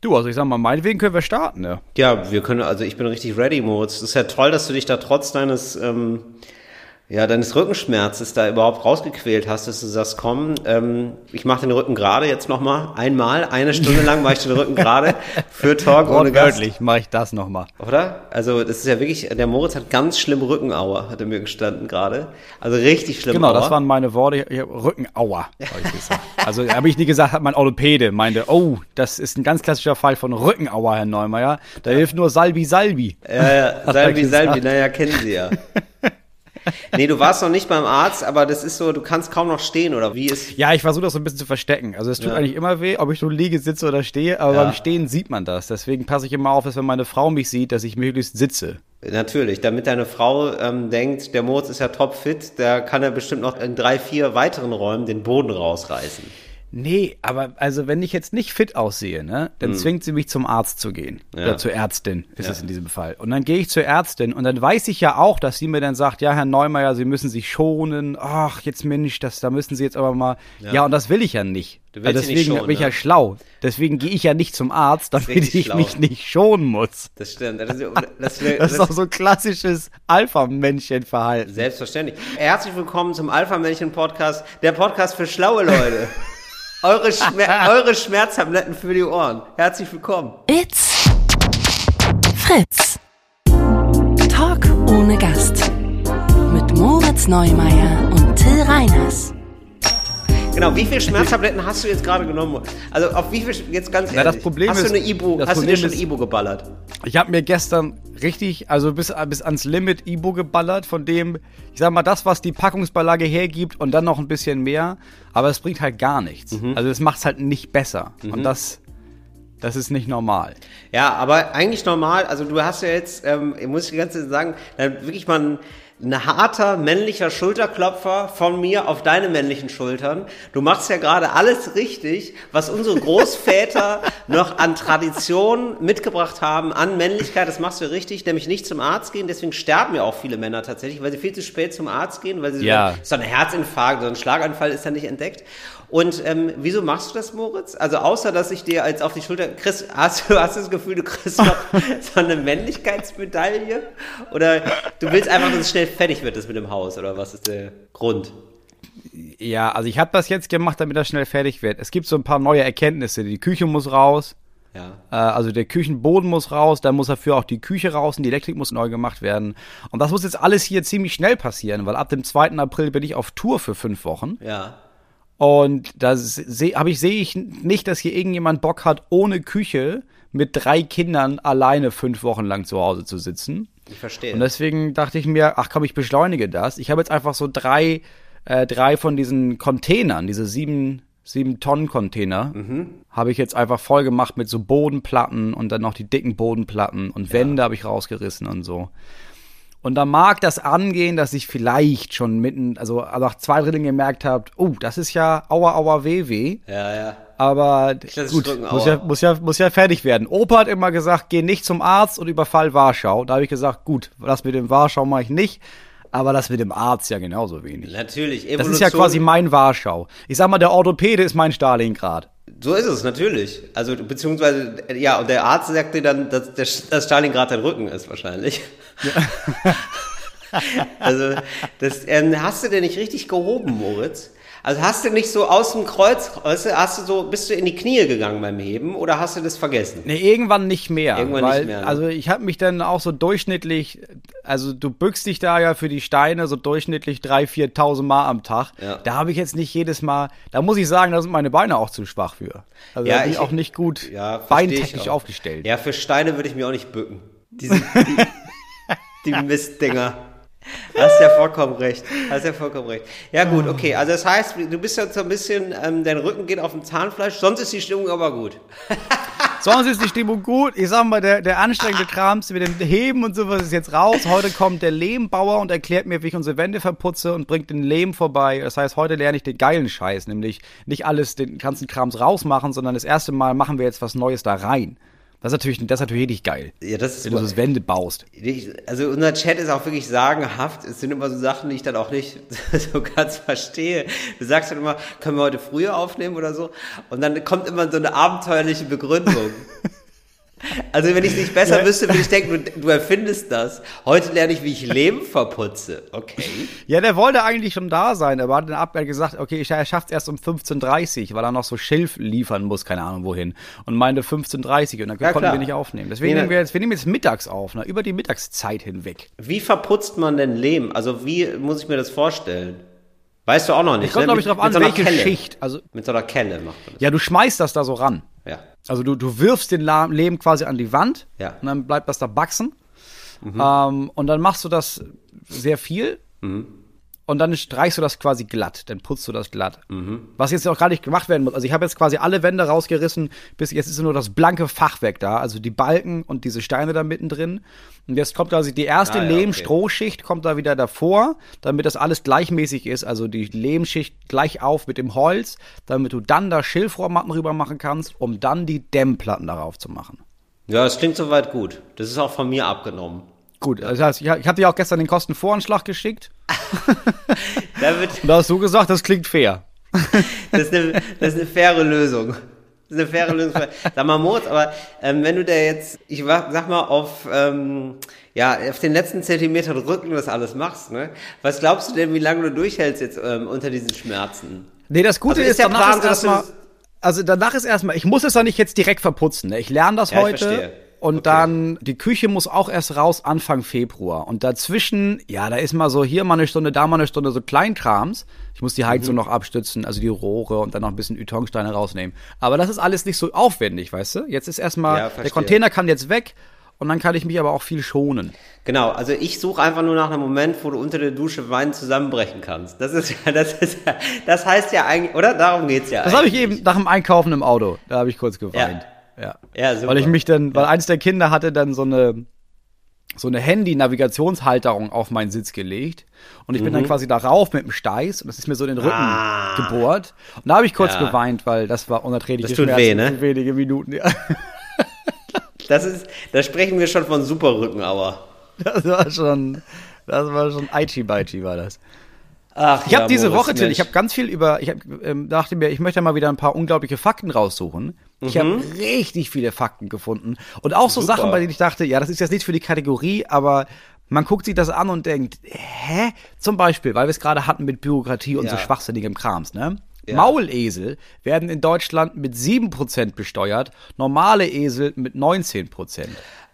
Du, also ich sag mal, meinetwegen können wir starten, ne? Ja, wir können, also ich bin richtig ready, Moritz. Es ist ja toll, dass du dich da trotz deines ähm, ja, deines Rückenschmerzes da überhaupt rausgequält hast, dass du sagst, komm, ähm, ich mache den Rücken gerade jetzt nochmal einmal, eine Stunde lang mache ich den Rücken gerade für Talk ohne Gast. mache ich das nochmal. Oder? Also das ist ja wirklich, der Moritz hat ganz schlimm Rückenauer, hat er mir gestanden gerade. Also richtig schlimm Genau, Auer. das waren meine Worte, Rückenauer, habe ich gesagt. also habe ich nie gesagt, hat mein Orthopäde meinte, oh, das ist ein ganz klassischer Fall von Rückenauer, Herr Neumeier. Da hilft nur Salbi Salbi. Ja, ja, Salbi Salbi, naja, kennen Sie ja. nee, du warst noch nicht beim Arzt, aber das ist so, du kannst kaum noch stehen oder wie ist. Ja, ich versuche das so ein bisschen zu verstecken. Also es tut ja. eigentlich immer weh, ob ich nur liege, sitze oder stehe, aber ja. beim Stehen sieht man das. Deswegen passe ich immer auf, dass wenn meine Frau mich sieht, dass ich möglichst sitze. Natürlich, damit deine Frau ähm, denkt, der Moritz ist ja topfit, der kann ja bestimmt noch in drei, vier weiteren Räumen den Boden rausreißen. Nee, aber also wenn ich jetzt nicht fit aussehe, ne, dann hm. zwingt sie mich zum Arzt zu gehen. Ja. Oder zur Ärztin ist ja. es in diesem Fall. Und dann gehe ich zur Ärztin und dann weiß ich ja auch, dass sie mir dann sagt, ja, Herr Neumeier, Sie müssen sich schonen. Ach, jetzt Mensch, das, da müssen Sie jetzt aber mal. Ja, ja und das will ich ja nicht. Du willst also deswegen schonen, bin ich ja ne? schlau. Deswegen gehe ich ja nicht zum Arzt, damit ich schlau. mich nicht schonen muss. Das stimmt. Das ist, das, das, das ist auch so klassisches Alpha-Männchen-Verhalten. Selbstverständlich. Herzlich willkommen zum Alpha-Männchen-Podcast, der Podcast für schlaue Leute. Eure, Schmer eure Schmerztabletten für die Ohren. Herzlich willkommen. It's Fritz. Talk ohne Gast. Mit Moritz Neumeier und Till Reiners. Genau, wie viele Schmerztabletten hast du jetzt gerade genommen? Also auf wie viel, jetzt ganz ehrlich, Na, das Problem hast ist, du eine Ibu, hast Problem du dir schon Ibu geballert? Ich habe mir gestern richtig, also bis, bis ans Limit Ibu geballert, von dem, ich sag mal, das, was die Packungsbeilage hergibt und dann noch ein bisschen mehr, aber es bringt halt gar nichts. Mhm. Also es macht es halt nicht besser. Mhm. Und das, das ist nicht normal. Ja, aber eigentlich normal, also du hast ja jetzt, ähm, muss ich ganze Zeit sagen, wirklich mal ein ein harter männlicher Schulterklopfer von mir auf deine männlichen Schultern. Du machst ja gerade alles richtig, was unsere Großväter noch an Tradition mitgebracht haben, an Männlichkeit. Das machst du richtig, nämlich nicht zum Arzt gehen. Deswegen sterben ja auch viele Männer tatsächlich, weil sie viel zu spät zum Arzt gehen, weil sie ja. so, ein Herzinfarkt, so ein Schlaganfall ist ja nicht entdeckt. Und ähm, wieso machst du das, Moritz? Also außer, dass ich dir als auf die Schulter, Chris, hast du hast du das Gefühl, du kriegst noch so eine Männlichkeitsmedaille? Oder du willst einfach, dass es schnell fertig wird, das mit dem Haus? Oder was ist der Grund? Ja, also ich habe das jetzt gemacht, damit das schnell fertig wird. Es gibt so ein paar neue Erkenntnisse. Die Küche muss raus. Ja. Äh, also der Küchenboden muss raus, dann muss dafür auch die Küche raus und die Elektrik muss neu gemacht werden. Und das muss jetzt alles hier ziemlich schnell passieren, weil ab dem 2. April bin ich auf Tour für fünf Wochen. Ja. Und da sehe ich, sehe ich nicht, dass hier irgendjemand Bock hat, ohne Küche mit drei Kindern alleine fünf Wochen lang zu Hause zu sitzen. Ich verstehe. Und deswegen dachte ich mir, ach komm, ich beschleunige das. Ich habe jetzt einfach so drei, äh, drei von diesen Containern, diese sieben, sieben Tonnen Container, mhm. habe ich jetzt einfach voll gemacht mit so Bodenplatten und dann noch die dicken Bodenplatten und ja. Wände habe ich rausgerissen und so. Und da mag das angehen, dass ich vielleicht schon mitten, also nach zwei Dritteln gemerkt habe, oh, das ist ja aua, aua, weh, weh. Ja, ja. Aber gut, muss ja, muss, ja, muss ja fertig werden. Opa hat immer gesagt, geh nicht zum Arzt und überfall Warschau. Da habe ich gesagt, gut, das mit dem Warschau mache ich nicht. Aber das mit dem Arzt ja genauso wenig. Natürlich. Evolution. Das ist ja quasi mein Warschau. Ich sag mal, der Orthopäde ist mein Stalingrad. So ist es, natürlich. Also, beziehungsweise, ja, und der Arzt sagt dir dann, dass, dass Stalingrad dein Rücken ist, wahrscheinlich. Ja. also, das, ähm, hast du denn nicht richtig gehoben, Moritz? Also hast du nicht so aus dem Kreuz, hast du so, bist du in die Knie gegangen beim Heben oder hast du das vergessen? Nee, irgendwann nicht mehr. Irgendwann weil, nicht mehr. Ne? Also ich habe mich dann auch so durchschnittlich, also du bückst dich da ja für die Steine so durchschnittlich 3.000, 4.000 Mal am Tag. Ja. Da habe ich jetzt nicht jedes Mal, da muss ich sagen, da sind meine Beine auch zu schwach für. Also ja, da bin ich auch nicht gut ja, beintechnisch aufgestellt. Ja, für Steine würde ich mir auch nicht bücken. Die, die Mistdinger. Hast ja vollkommen recht. Hast ja vollkommen recht. Ja gut, okay. Also das heißt, du bist jetzt so ein bisschen, ähm, dein Rücken geht auf dem Zahnfleisch, sonst ist die Stimmung aber gut. sonst ist die Stimmung gut. Ich sag mal, der, der anstrengende Krams mit dem Heben und sowas ist jetzt raus. Heute kommt der Lehmbauer und erklärt mir, wie ich unsere Wände verputze und bringt den Lehm vorbei. Das heißt, heute lerne ich den geilen Scheiß, nämlich nicht alles den ganzen Krams rausmachen, sondern das erste Mal machen wir jetzt was Neues da rein. Das ist natürlich, das ist natürlich richtig geil. Ja, das ist wenn du so Wände baust. Also unser Chat ist auch wirklich sagenhaft. Es sind immer so Sachen, die ich dann auch nicht so ganz verstehe. Du sagst dann immer, können wir heute früher aufnehmen oder so? Und dann kommt immer so eine abenteuerliche Begründung. Also wenn ich es nicht besser wüsste, würde ich denken, du, du erfindest das. Heute lerne ich, wie ich Leben verputze. Okay. Ja, der wollte eigentlich schon da sein, aber hat dann ab gesagt, okay, er schafft es erst um 15.30 weil er noch so Schilf liefern muss, keine Ahnung wohin. Und meinte 15.30 und dann Ja, konnten klar. wir nicht aufnehmen. Deswegen Nee, nehmen wir jetzt, wir nehmen jetzt mittags auf, ne? über die Mittagszeit hinweg. Wie verputzt man denn Lehm? Also wie muss ich mir das vorstellen? Weißt du auch noch nicht. Ich kommt, ne? glaube ich, drauf an, welche Kelle. Schicht. Also, Mit so einer Kelle macht man das. ja, du schmeißt das da so ran. Ja. Also du, du wirfst den Lehm quasi an die Wand Ja. Mhm. und dann bleibt das da wachsen. Ähm, und dann machst du das sehr viel Mhm. Und dann streichst du das quasi glatt, dann putzt du das glatt. Mhm. Was jetzt auch gar nicht gemacht werden muss. Also ich habe jetzt quasi alle Wände rausgerissen, bis jetzt ist nur das blanke Fachwerk da, also die Balken und diese Steine da mittendrin. Und jetzt kommt quasi die erste Ah, ja, Lehm-Strohschicht kommt da wieder davor, damit das alles gleichmäßig ist, also die Lehmschicht gleich auf mit dem Holz, damit du dann da Schilfrohrmatten rüber machen kannst, um dann die Dämmplatten darauf zu machen. Ja, das klingt soweit gut. Das ist auch von mir abgenommen. Gut, das heißt, ich, ich dir auch gestern den Kostenvoranschlag geschickt. Und da hast du gesagt, das klingt fair. das, ist eine, das ist eine faire Lösung. Das ist eine faire Lösung. Sag mal, Moritz, aber ähm, wenn du da jetzt, ich sag mal, auf, ähm, ja, auf den letzten Zentimetern Rücken das alles machst, ne? Was glaubst du denn, wie lange du durchhältst jetzt ähm, unter diesen Schmerzen? Nee, das Gute Also ist ist, danach Plan ist erstmal, also danach ist erstmal, ich muss es dann nicht jetzt direkt verputzen. Ne? Ich lerne das Ja, ich heute. verstehe. Und Okay. dann, die Küche muss auch erst raus Anfang Februar. Und dazwischen, ja, da ist mal so hier mal eine Stunde, da mal eine Stunde so Kleinkrams. Ich muss die Mhm. Heizung noch abstützen, also die Rohre und dann noch ein bisschen Ytongsteine rausnehmen. Aber das ist alles nicht so aufwendig, weißt du? Jetzt ist erstmal, Ja, der. Container kann jetzt weg und dann kann ich mich aber auch viel schonen. Genau, also ich suche einfach nur nach einem Moment, wo du unter der Dusche Wein zusammenbrechen kannst. Das ist ja, das ist ja, das heißt ja eigentlich, oder? Darum geht's ja. Das habe ich eben nach dem Einkaufen im Auto. Da habe ich kurz geweint. Ja. Ja, super. Weil ich mich dann, weil eins der Kinder hatte dann so eine so eine Handy-Navigationshalterung auf meinen Sitz gelegt und ich bin dann quasi darauf mit dem Steiß und das ist mir so in den Rücken Mhm. Ah. gebohrt und da habe ich kurz Ja. geweint, weil das war unerträgliche Das tut Schmerzen weh, ne? wenige Minuten. Ja. Das ist, da sprechen wir schon von Superrücken, aber. Das war schon, das war schon Aichi Baichi war das. Ach, Ich habe diese Moritz, Woche, Till, ich habe ganz viel über, ich hab, ähm, dachte mir, ich möchte mal wieder ein paar unglaubliche Fakten raussuchen. Ich habe richtig viele Fakten gefunden und auch so Super. Sachen, bei denen ich dachte, ja, das ist jetzt nicht für die Kategorie, aber man guckt sich das an und denkt, hä? Zum Beispiel, weil wir es gerade hatten mit Bürokratie und so Ja. schwachsinnigem Krams, ne? Ja. Maulesel werden in Deutschland mit 7% besteuert, normale Esel mit 19%.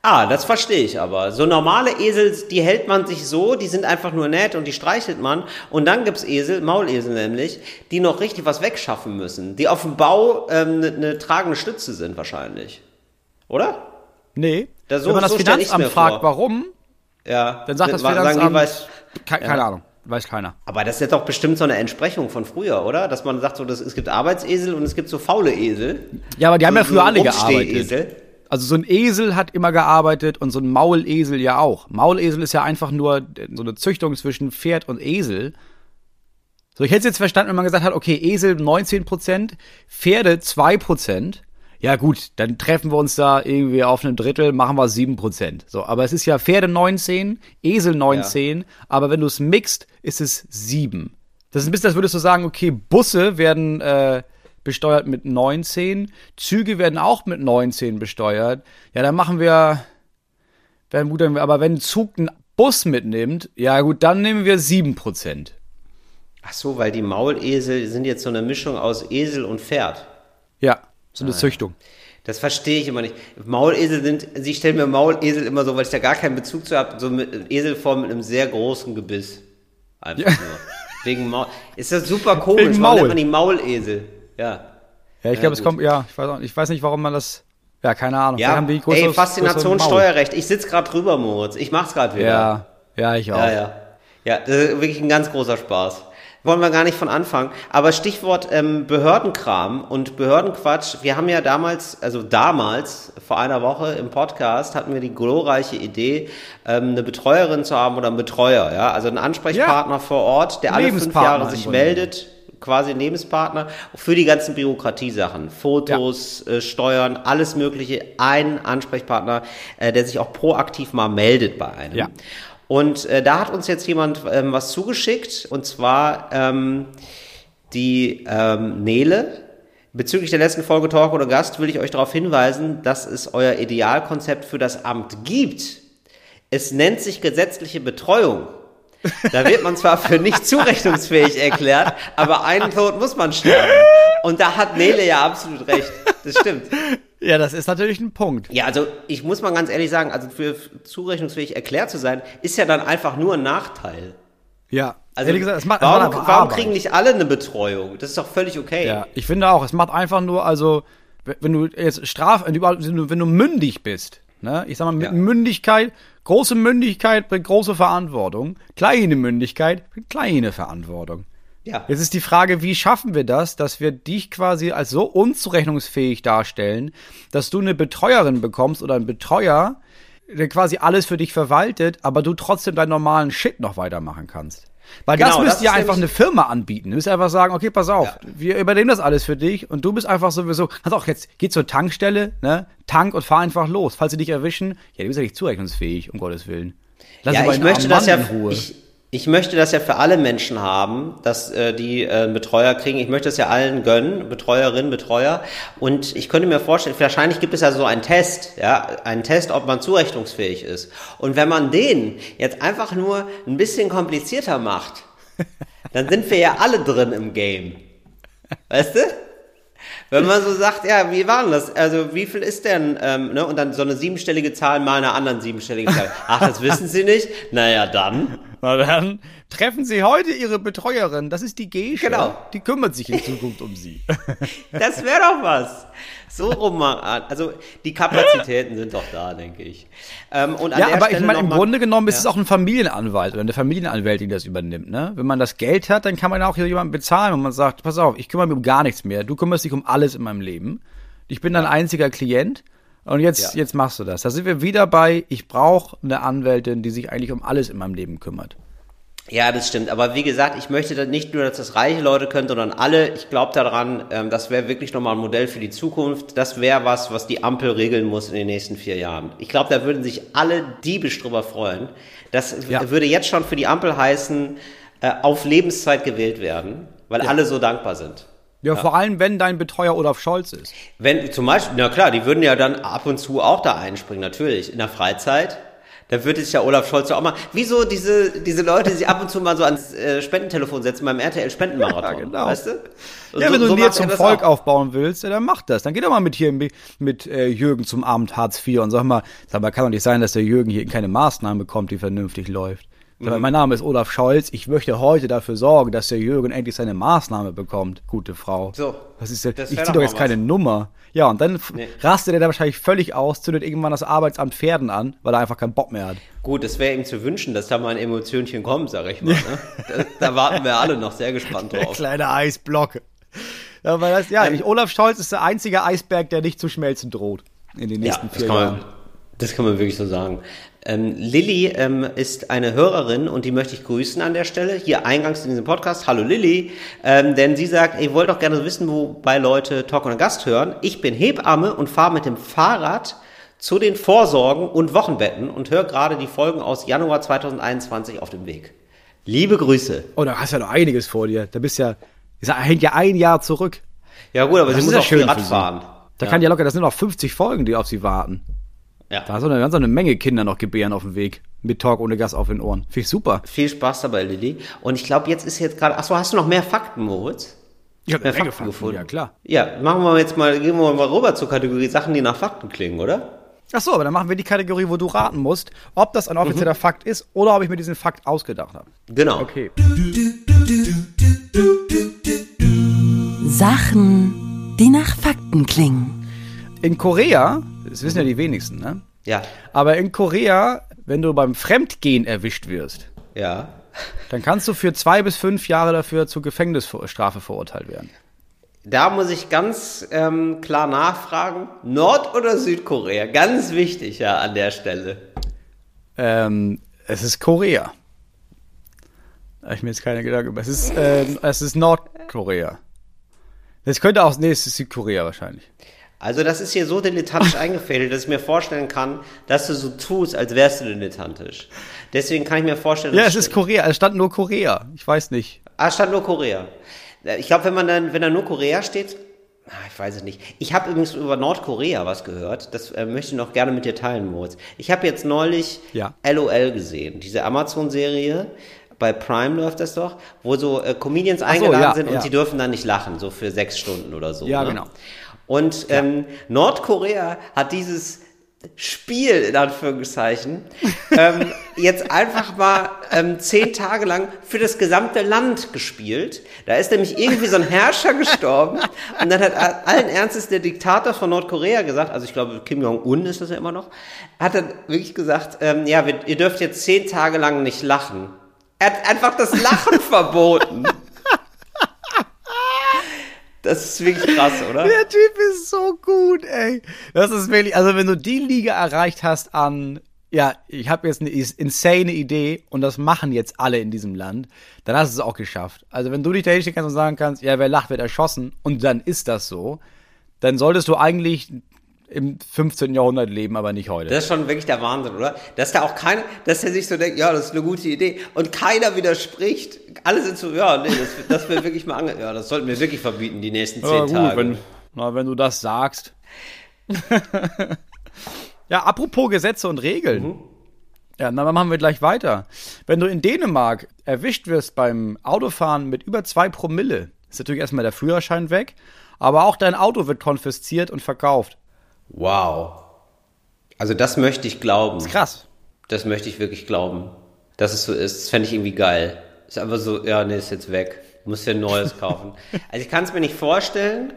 Ah, das verstehe ich aber. So normale Esel, die hält man sich so, die sind einfach nur nett und die streichelt man. Und dann gibt's Esel, Maulesel nämlich, die noch richtig was wegschaffen müssen. Die auf dem Bau eine ähm, ne- ne tragende Stütze sind wahrscheinlich. Oder? Nee. Da so- Wenn man das so Finanzamt fragt, warum, Ja. dann sagt das die, Finanzamt, weiß, Ke keine Ahnung, weiß keiner. aber das ist jetzt doch bestimmt so eine Entsprechung von früher, oder? Dass man sagt, so, das, es gibt Arbeitsesel und es gibt so faule Esel. Ja, aber die haben ja So- früher so alle gearbeitet. Also so ein Esel hat immer gearbeitet und so ein Maulesel ja auch. Maulesel ist ja einfach nur so eine Züchtung zwischen Pferd und Esel. So, ich hätte es jetzt verstanden, wenn man gesagt hat, okay, Esel 19%, Pferde 2%. Ja gut, dann treffen wir uns da irgendwie auf einem Drittel, machen wir 7%. So, aber es ist ja Pferde 19, Esel 19, aber wenn du es mixt, ist es 7. Das ist ein bisschen, als würdest du sagen, okay, Busse werden äh, besteuert mit 19, Züge werden auch mit 19 besteuert. Ja, dann machen wir, wenn, gut, aber wenn ein Zug einen Bus mitnimmt, ja gut, dann nehmen wir 7%. Ach so, weil die Maulesel sind jetzt so eine Mischung aus Esel und Pferd. Ja, so eine Züchtung. Das verstehe ich immer nicht. Maulesel sind, sie stellen mir Maulesel immer so, weil ich da gar keinen Bezug zu habe, so mit Eselform mit einem sehr großen Gebiss. Einfach Ja. nur. Wegen Maul. Ist das super komisch. Wegen Warum Maul. nennt man die Maulesel? Ja. Ja, ich Ja, glaube, es kommt, ja, ich weiß, auch, ich weiß nicht, warum man das, ja, keine Ahnung. Ja, haben die ey, größeres- Faszination. Steuerrecht. Ich sitz gerade drüber, Moritz. Ich mach's gerade wieder. Ja, ja, ich auch. Ja, ja. Ja, das ist wirklich ein ganz großer Spaß. Wollen wir gar nicht von anfangen. Aber Stichwort ähm, Behördenkram und Behördenquatsch. Wir haben ja damals, also damals, vor einer Woche im Podcast, hatten wir die glorreiche Idee, ähm, eine Betreuerin zu haben oder einen Betreuer. Ja? Also einen Ansprechpartner vor Ort, der alle fünf Jahre sich meldet quasi ein Lebenspartner für die ganzen Bürokratiesachen, Fotos, äh, Steuern, alles Mögliche, ein Ansprechpartner, äh, der sich auch proaktiv mal meldet bei einem. Ja. Und äh, da hat uns jetzt jemand ähm, was zugeschickt, und zwar ähm, die ähm, Nele, Bezüglich der letzten Folge Talk oder Gast will ich euch darauf hinweisen, dass es euer Idealkonzept für das Amt gibt. Es nennt sich gesetzliche Betreuung. Da wird man zwar für nicht zurechnungsfähig erklärt, aber einen Tod muss man sterben. Und da hat Nele ja absolut recht. Das stimmt. Ja, das ist natürlich ein Punkt. Ja, also ich muss mal ganz ehrlich sagen, also für zurechnungsfähig erklärt zu sein, ist ja dann einfach nur ein Nachteil. Ja, Also ehrlich gesagt, es macht, warum, macht einfach warum kriegen nicht alle eine Betreuung? Das ist doch völlig okay. Ja, ich finde auch, es macht einfach nur, also, wenn du jetzt straf, wenn du, überhaupt- wenn du, wenn du mündig bist, ne, ich sag mal, mit Ja. Mündigkeit, große Mündigkeit bringt große Verantwortung, kleine Mündigkeit bringt kleine Verantwortung. Ja. Jetzt ist die Frage, wie schaffen wir das, dass wir dich quasi als so unzurechnungsfähig darstellen, dass du eine Betreuerin bekommst oder einen Betreuer, der quasi alles für dich verwaltet, aber du trotzdem deinen normalen Shit noch weitermachen kannst. Weil das Genau, müsst das ihr ist einfach eine Firma anbieten. Du müsst einfach sagen, okay, pass auf, Ja. wir übernehmen das alles für dich und du bist einfach sowieso, kannst auch jetzt, geh zur Tankstelle, ne, tank und fahr einfach los. Falls sie dich erwischen, ja, du bist ja nicht zurechnungsfähig, um Gottes Willen. Lass ja, ich möchte das ja, Mann in Ruhe. ich, ich möchte das ja für alle Menschen haben, dass äh, die äh, einen Betreuer kriegen. Ich möchte das ja allen gönnen, Betreuerinnen, Betreuer. Und ich könnte mir vorstellen, wahrscheinlich gibt es ja so einen Test, ja, einen Test, ob man zurechnungsfähig ist. Und wenn man den jetzt einfach nur ein bisschen komplizierter macht, dann sind wir ja alle drin im Game. Weißt du? Wenn man so sagt, ja, wie war denn das? Also wie viel ist denn, ähm, ne? Und dann so eine siebenstellige Zahl mal einer anderen siebenstelligen Zahl. Ach, das wissen Sie nicht? Naja, dann. Na dann treffen Sie heute Ihre Betreuerin, das ist die Gesche. Genau. Die kümmert sich in Zukunft um Sie. Das wäre doch was. So rum mal an. Also die Kapazitäten sind doch da, denke ich. Ähm, und an Ja, aber ich Stelle meine, noch im mal- Grunde genommen ist Ja. es auch ein Familienanwalt oder eine Familienanwältin, die das übernimmt. Ne? Wenn man das Geld hat, dann kann man auch hier jemanden bezahlen und man sagt, pass auf, ich kümmere mich um gar nichts mehr. Du kümmerst dich um alles in meinem Leben. Ich bin dein einziger Klient und jetzt, Ja. jetzt machst du das. Da sind wir wieder bei, ich brauche eine Anwältin, die sich eigentlich um alles in meinem Leben kümmert. Ja, das stimmt. Aber wie gesagt, ich möchte dann nicht nur, dass das reiche Leute können, sondern alle. Ich glaube daran, ähm, das wäre wirklich nochmal ein Modell für die Zukunft. Das wäre was, was die Ampel regeln muss in den nächsten vier Jahren. Ich glaube, da würden sich alle diebisch drüber freuen. Das Ja. würde jetzt schon für die Ampel heißen, äh, auf Lebenszeit gewählt werden, weil alle so dankbar sind. Ja, vor allem, wenn dein Betreuer Olaf Scholz ist. Wenn zum Beispiel, na klar, die würden ja dann ab und zu auch da einspringen, natürlich, in der Freizeit. Da würde sich ja Olaf Scholz auch mal, wieso diese, diese Leute, die sich ab und zu mal so ans äh, Spendentelefon setzen beim RTL Spendenmarathon, Ja, genau. weißt du? Und Ja, so- wenn du so dir zum Volk auch. aufbauen willst, ja, dann mach das. Dann geh doch mal mit hier mit, mit äh, Jürgen zum Abend Hartz IV und sag mal, sag mal, kann doch nicht sein, dass der Jürgen hier keine Maßnahme bekommt, die vernünftig läuft. Mhm. mein Name ist Olaf Scholz. Ich möchte heute dafür sorgen, dass der Jürgen endlich seine Maßnahme bekommt, gute Frau. So, Was ist das Ich wär zieh doch jetzt keine was. Nummer. Ja, und dann Nee. rastet er da wahrscheinlich völlig aus, zündet irgendwann das Arbeitsamt Pferden an, weil er einfach keinen Bock mehr hat. Gut, es wäre ihm zu wünschen, dass da mal ein Emotionchen kommt, sag ich mal. Ne? Da, da warten wir alle noch sehr gespannt drauf. Kleine Eisblocke. Ja, weil das, ja, ich, Olaf Scholz ist der einzige Eisberg, der nicht zu schmelzen droht. In den Ja, nächsten das vier Jahren. man, das kann man wirklich so sagen. Ähm, Lilly ähm, ist eine Hörerin und die möchte ich grüßen an der Stelle. Hier eingangs in diesem Podcast. Hallo Lilly. Ähm, denn sie sagt, ihr wollt doch gerne wissen, wobei Leute Talk und Gast hören. Ich bin Hebamme und fahre mit dem Fahrrad zu den Vorsorgen und Wochenbetten und höre gerade die Folgen aus Januar 2021 auf dem Weg. Liebe Grüße. Oh, da hast du ja noch einiges vor dir. Da bist ja, hängt ja ein Jahr zurück. Ja gut, aber Das sie muss ja auch viel schön Rad fahren. Da kann ja locker, das sind noch 50 Folgen, die auf sie warten. Ja. Da hast du eine ganz eine Menge Kinder noch gebären auf dem Weg. Mit Talk ohne Gas auf den Ohren. Finde ich super. Viel Spaß dabei, Lilly. Und ich glaube, jetzt ist jetzt gerade. Achso, hast du noch mehr Fakten, Moritz? Ich habe Mehr Fakten Fakten, gefunden. ja klar. Ja, machen wir jetzt mal, gehen wir mal rüber zur Kategorie Sachen, die nach Fakten klingen, oder? Ach so, aber dann machen wir die Kategorie, wo du raten musst, ob das ein offizieller Fakt ist oder ob ich mir diesen Fakt ausgedacht habe. Genau. Okay. Sachen, die nach Fakten klingen. In Korea, das wissen ja die wenigsten, ne? Ja, Aber in Korea, wenn du beim Fremdgehen erwischt wirst, ja. dann kannst du für zwei bis fünf Jahre dafür zur Gefängnisstrafe verurteilt werden. Da muss ich ganz ähm, klar nachfragen. Nord- oder Südkorea? Ganz wichtig, ja, an der Stelle. Ähm, es ist Korea. Da ich mir jetzt keine Gedanken über. Es ist, ähm, es ist Nordkorea. Es könnte auch, nee, es ist Südkorea wahrscheinlich. Also das ist hier so dilettantisch eingefädelt, dass ich mir vorstellen kann, dass du so tust, als wärst du dilettantisch. Deswegen kann ich mir vorstellen, Ja, dass es ist Korea. Es stand nur Korea. Ich weiß nicht. Ah, stand nur Korea. Ich glaube, wenn man dann, wenn da nur Korea steht, Ah, Ich weiß es nicht. Ich habe übrigens über Nordkorea was gehört. Das äh, möchte ich noch gerne mit dir teilen, Moritz. Ich habe jetzt neulich Ja. LOL gesehen, diese Amazon-Serie. Bei Prime läuft das doch, wo so äh, Comedians eingeladen ja, sind und ja. sie dürfen dann nicht lachen, so für sechs Stunden oder so. Ja, ne? genau. Und ähm, Nordkorea hat dieses Spiel in Anführungszeichen ähm, jetzt einfach mal ähm, zehn Tage lang für das gesamte Land gespielt. Da ist nämlich irgendwie so ein Herrscher gestorben und dann hat allen Ernstes der Diktator von Nordkorea gesagt, also ich glaube Kim Jong-un ist das ja immer noch, hat dann wirklich gesagt, ähm, ja, wir, ihr dürft jetzt zehn Tage lang nicht lachen. Er hat einfach das Lachen verboten. Das ist wirklich krass, oder? Der Typ ist so gut, ey. Das ist wirklich, also wenn du die Liga erreicht hast an, ja, ich habe jetzt eine insane Idee und das machen jetzt alle in diesem Land, dann hast du es auch geschafft. Also wenn du dich da hinstellen kannst und sagen kannst, ja, wer lacht, wird erschossen und dann ist das so, dann solltest du eigentlich im 15. Jahrhundert leben, aber nicht heute. Das ist schon wirklich der Wahnsinn, oder? Dass da auch keiner, dass er sich so denkt, ja, das ist eine gute Idee. Und keiner widerspricht. Alle sind so, ja, nee, das, das will wirklich mal ange ja, das sollten wir wirklich verbieten, die nächsten zehn Ja, gut, Tage. wenn, na, wenn du das sagst. ja, apropos Gesetze und Regeln. Mhm. Ja, dann machen wir gleich weiter. Wenn du in Dänemark erwischt wirst beim Autofahren mit über zwei Promille, ist natürlich erstmal der Führerschein weg, aber auch dein Auto wird konfisziert und verkauft. Wow. Also das möchte ich glauben. Krass. Das möchte ich wirklich glauben. Dass es so ist, das fände ich irgendwie geil. Ist einfach so, ja, nee, ist jetzt weg. Muss ja ein neues kaufen. Also ich kann es mir nicht vorstellen.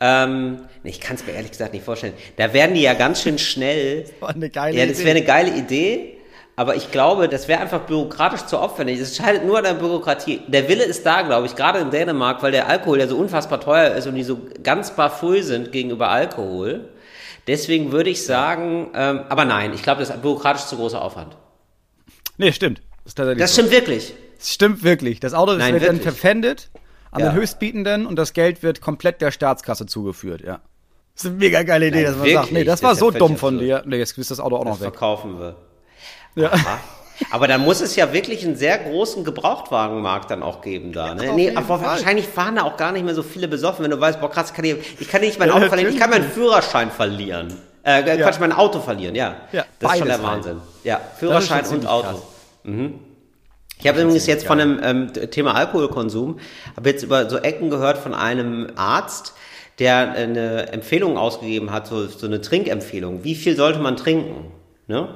Ähm, nee, ich kann es mir ehrlich gesagt nicht vorstellen. Da werden die ja ganz schön schnell. War eine geile ja, das wäre eine geile Idee. Aber ich glaube, das wäre einfach bürokratisch zu aufwendig. Es scheitert nur an der Bürokratie. Der Wille ist da, glaube ich, gerade in Dänemark, weil der Alkohol ja so unfassbar teuer ist und die so ganz barfull sind gegenüber Alkohol. Deswegen würde ich sagen, ähm, aber nein, ich glaube, das ist bürokratisch zu großer Aufwand. Nee, stimmt. Das, Das so. stimmt wirklich. Das stimmt wirklich. Das Auto Nein, wird dann verpfändet an Ja. den Höchstbietenden und das Geld wird komplett der Staatskasse zugeführt, ja. Das ist eine mega geile Idee, Nein, dass man sagt, wirklich? nee, das Das war so dumm von dir. Nee, jetzt ist das Auto auch noch Das weg. verkaufen wir. Ja. Aber dann muss es ja wirklich einen sehr großen Gebrauchtwagenmarkt dann auch geben da. Ne? nee, aber wahrscheinlich fahren da auch gar nicht mehr so viele besoffen, wenn du weißt, boah krass, kann ich, ich kann nicht mein Ja, Auto verlieren, ich kann meinen Führerschein verlieren. Äh, Quatsch, mein Auto verlieren, ja. Ja, das ist schon der halt. Wahnsinn. Ja, Führerschein und Auto. krass. Ich habe übrigens jetzt von dem ähm, Thema Alkoholkonsum, habe jetzt über so Ecken gehört von einem Arzt, der eine Empfehlung ausgegeben hat, so, so eine Trinkempfehlung. Wie viel sollte man trinken? Ne?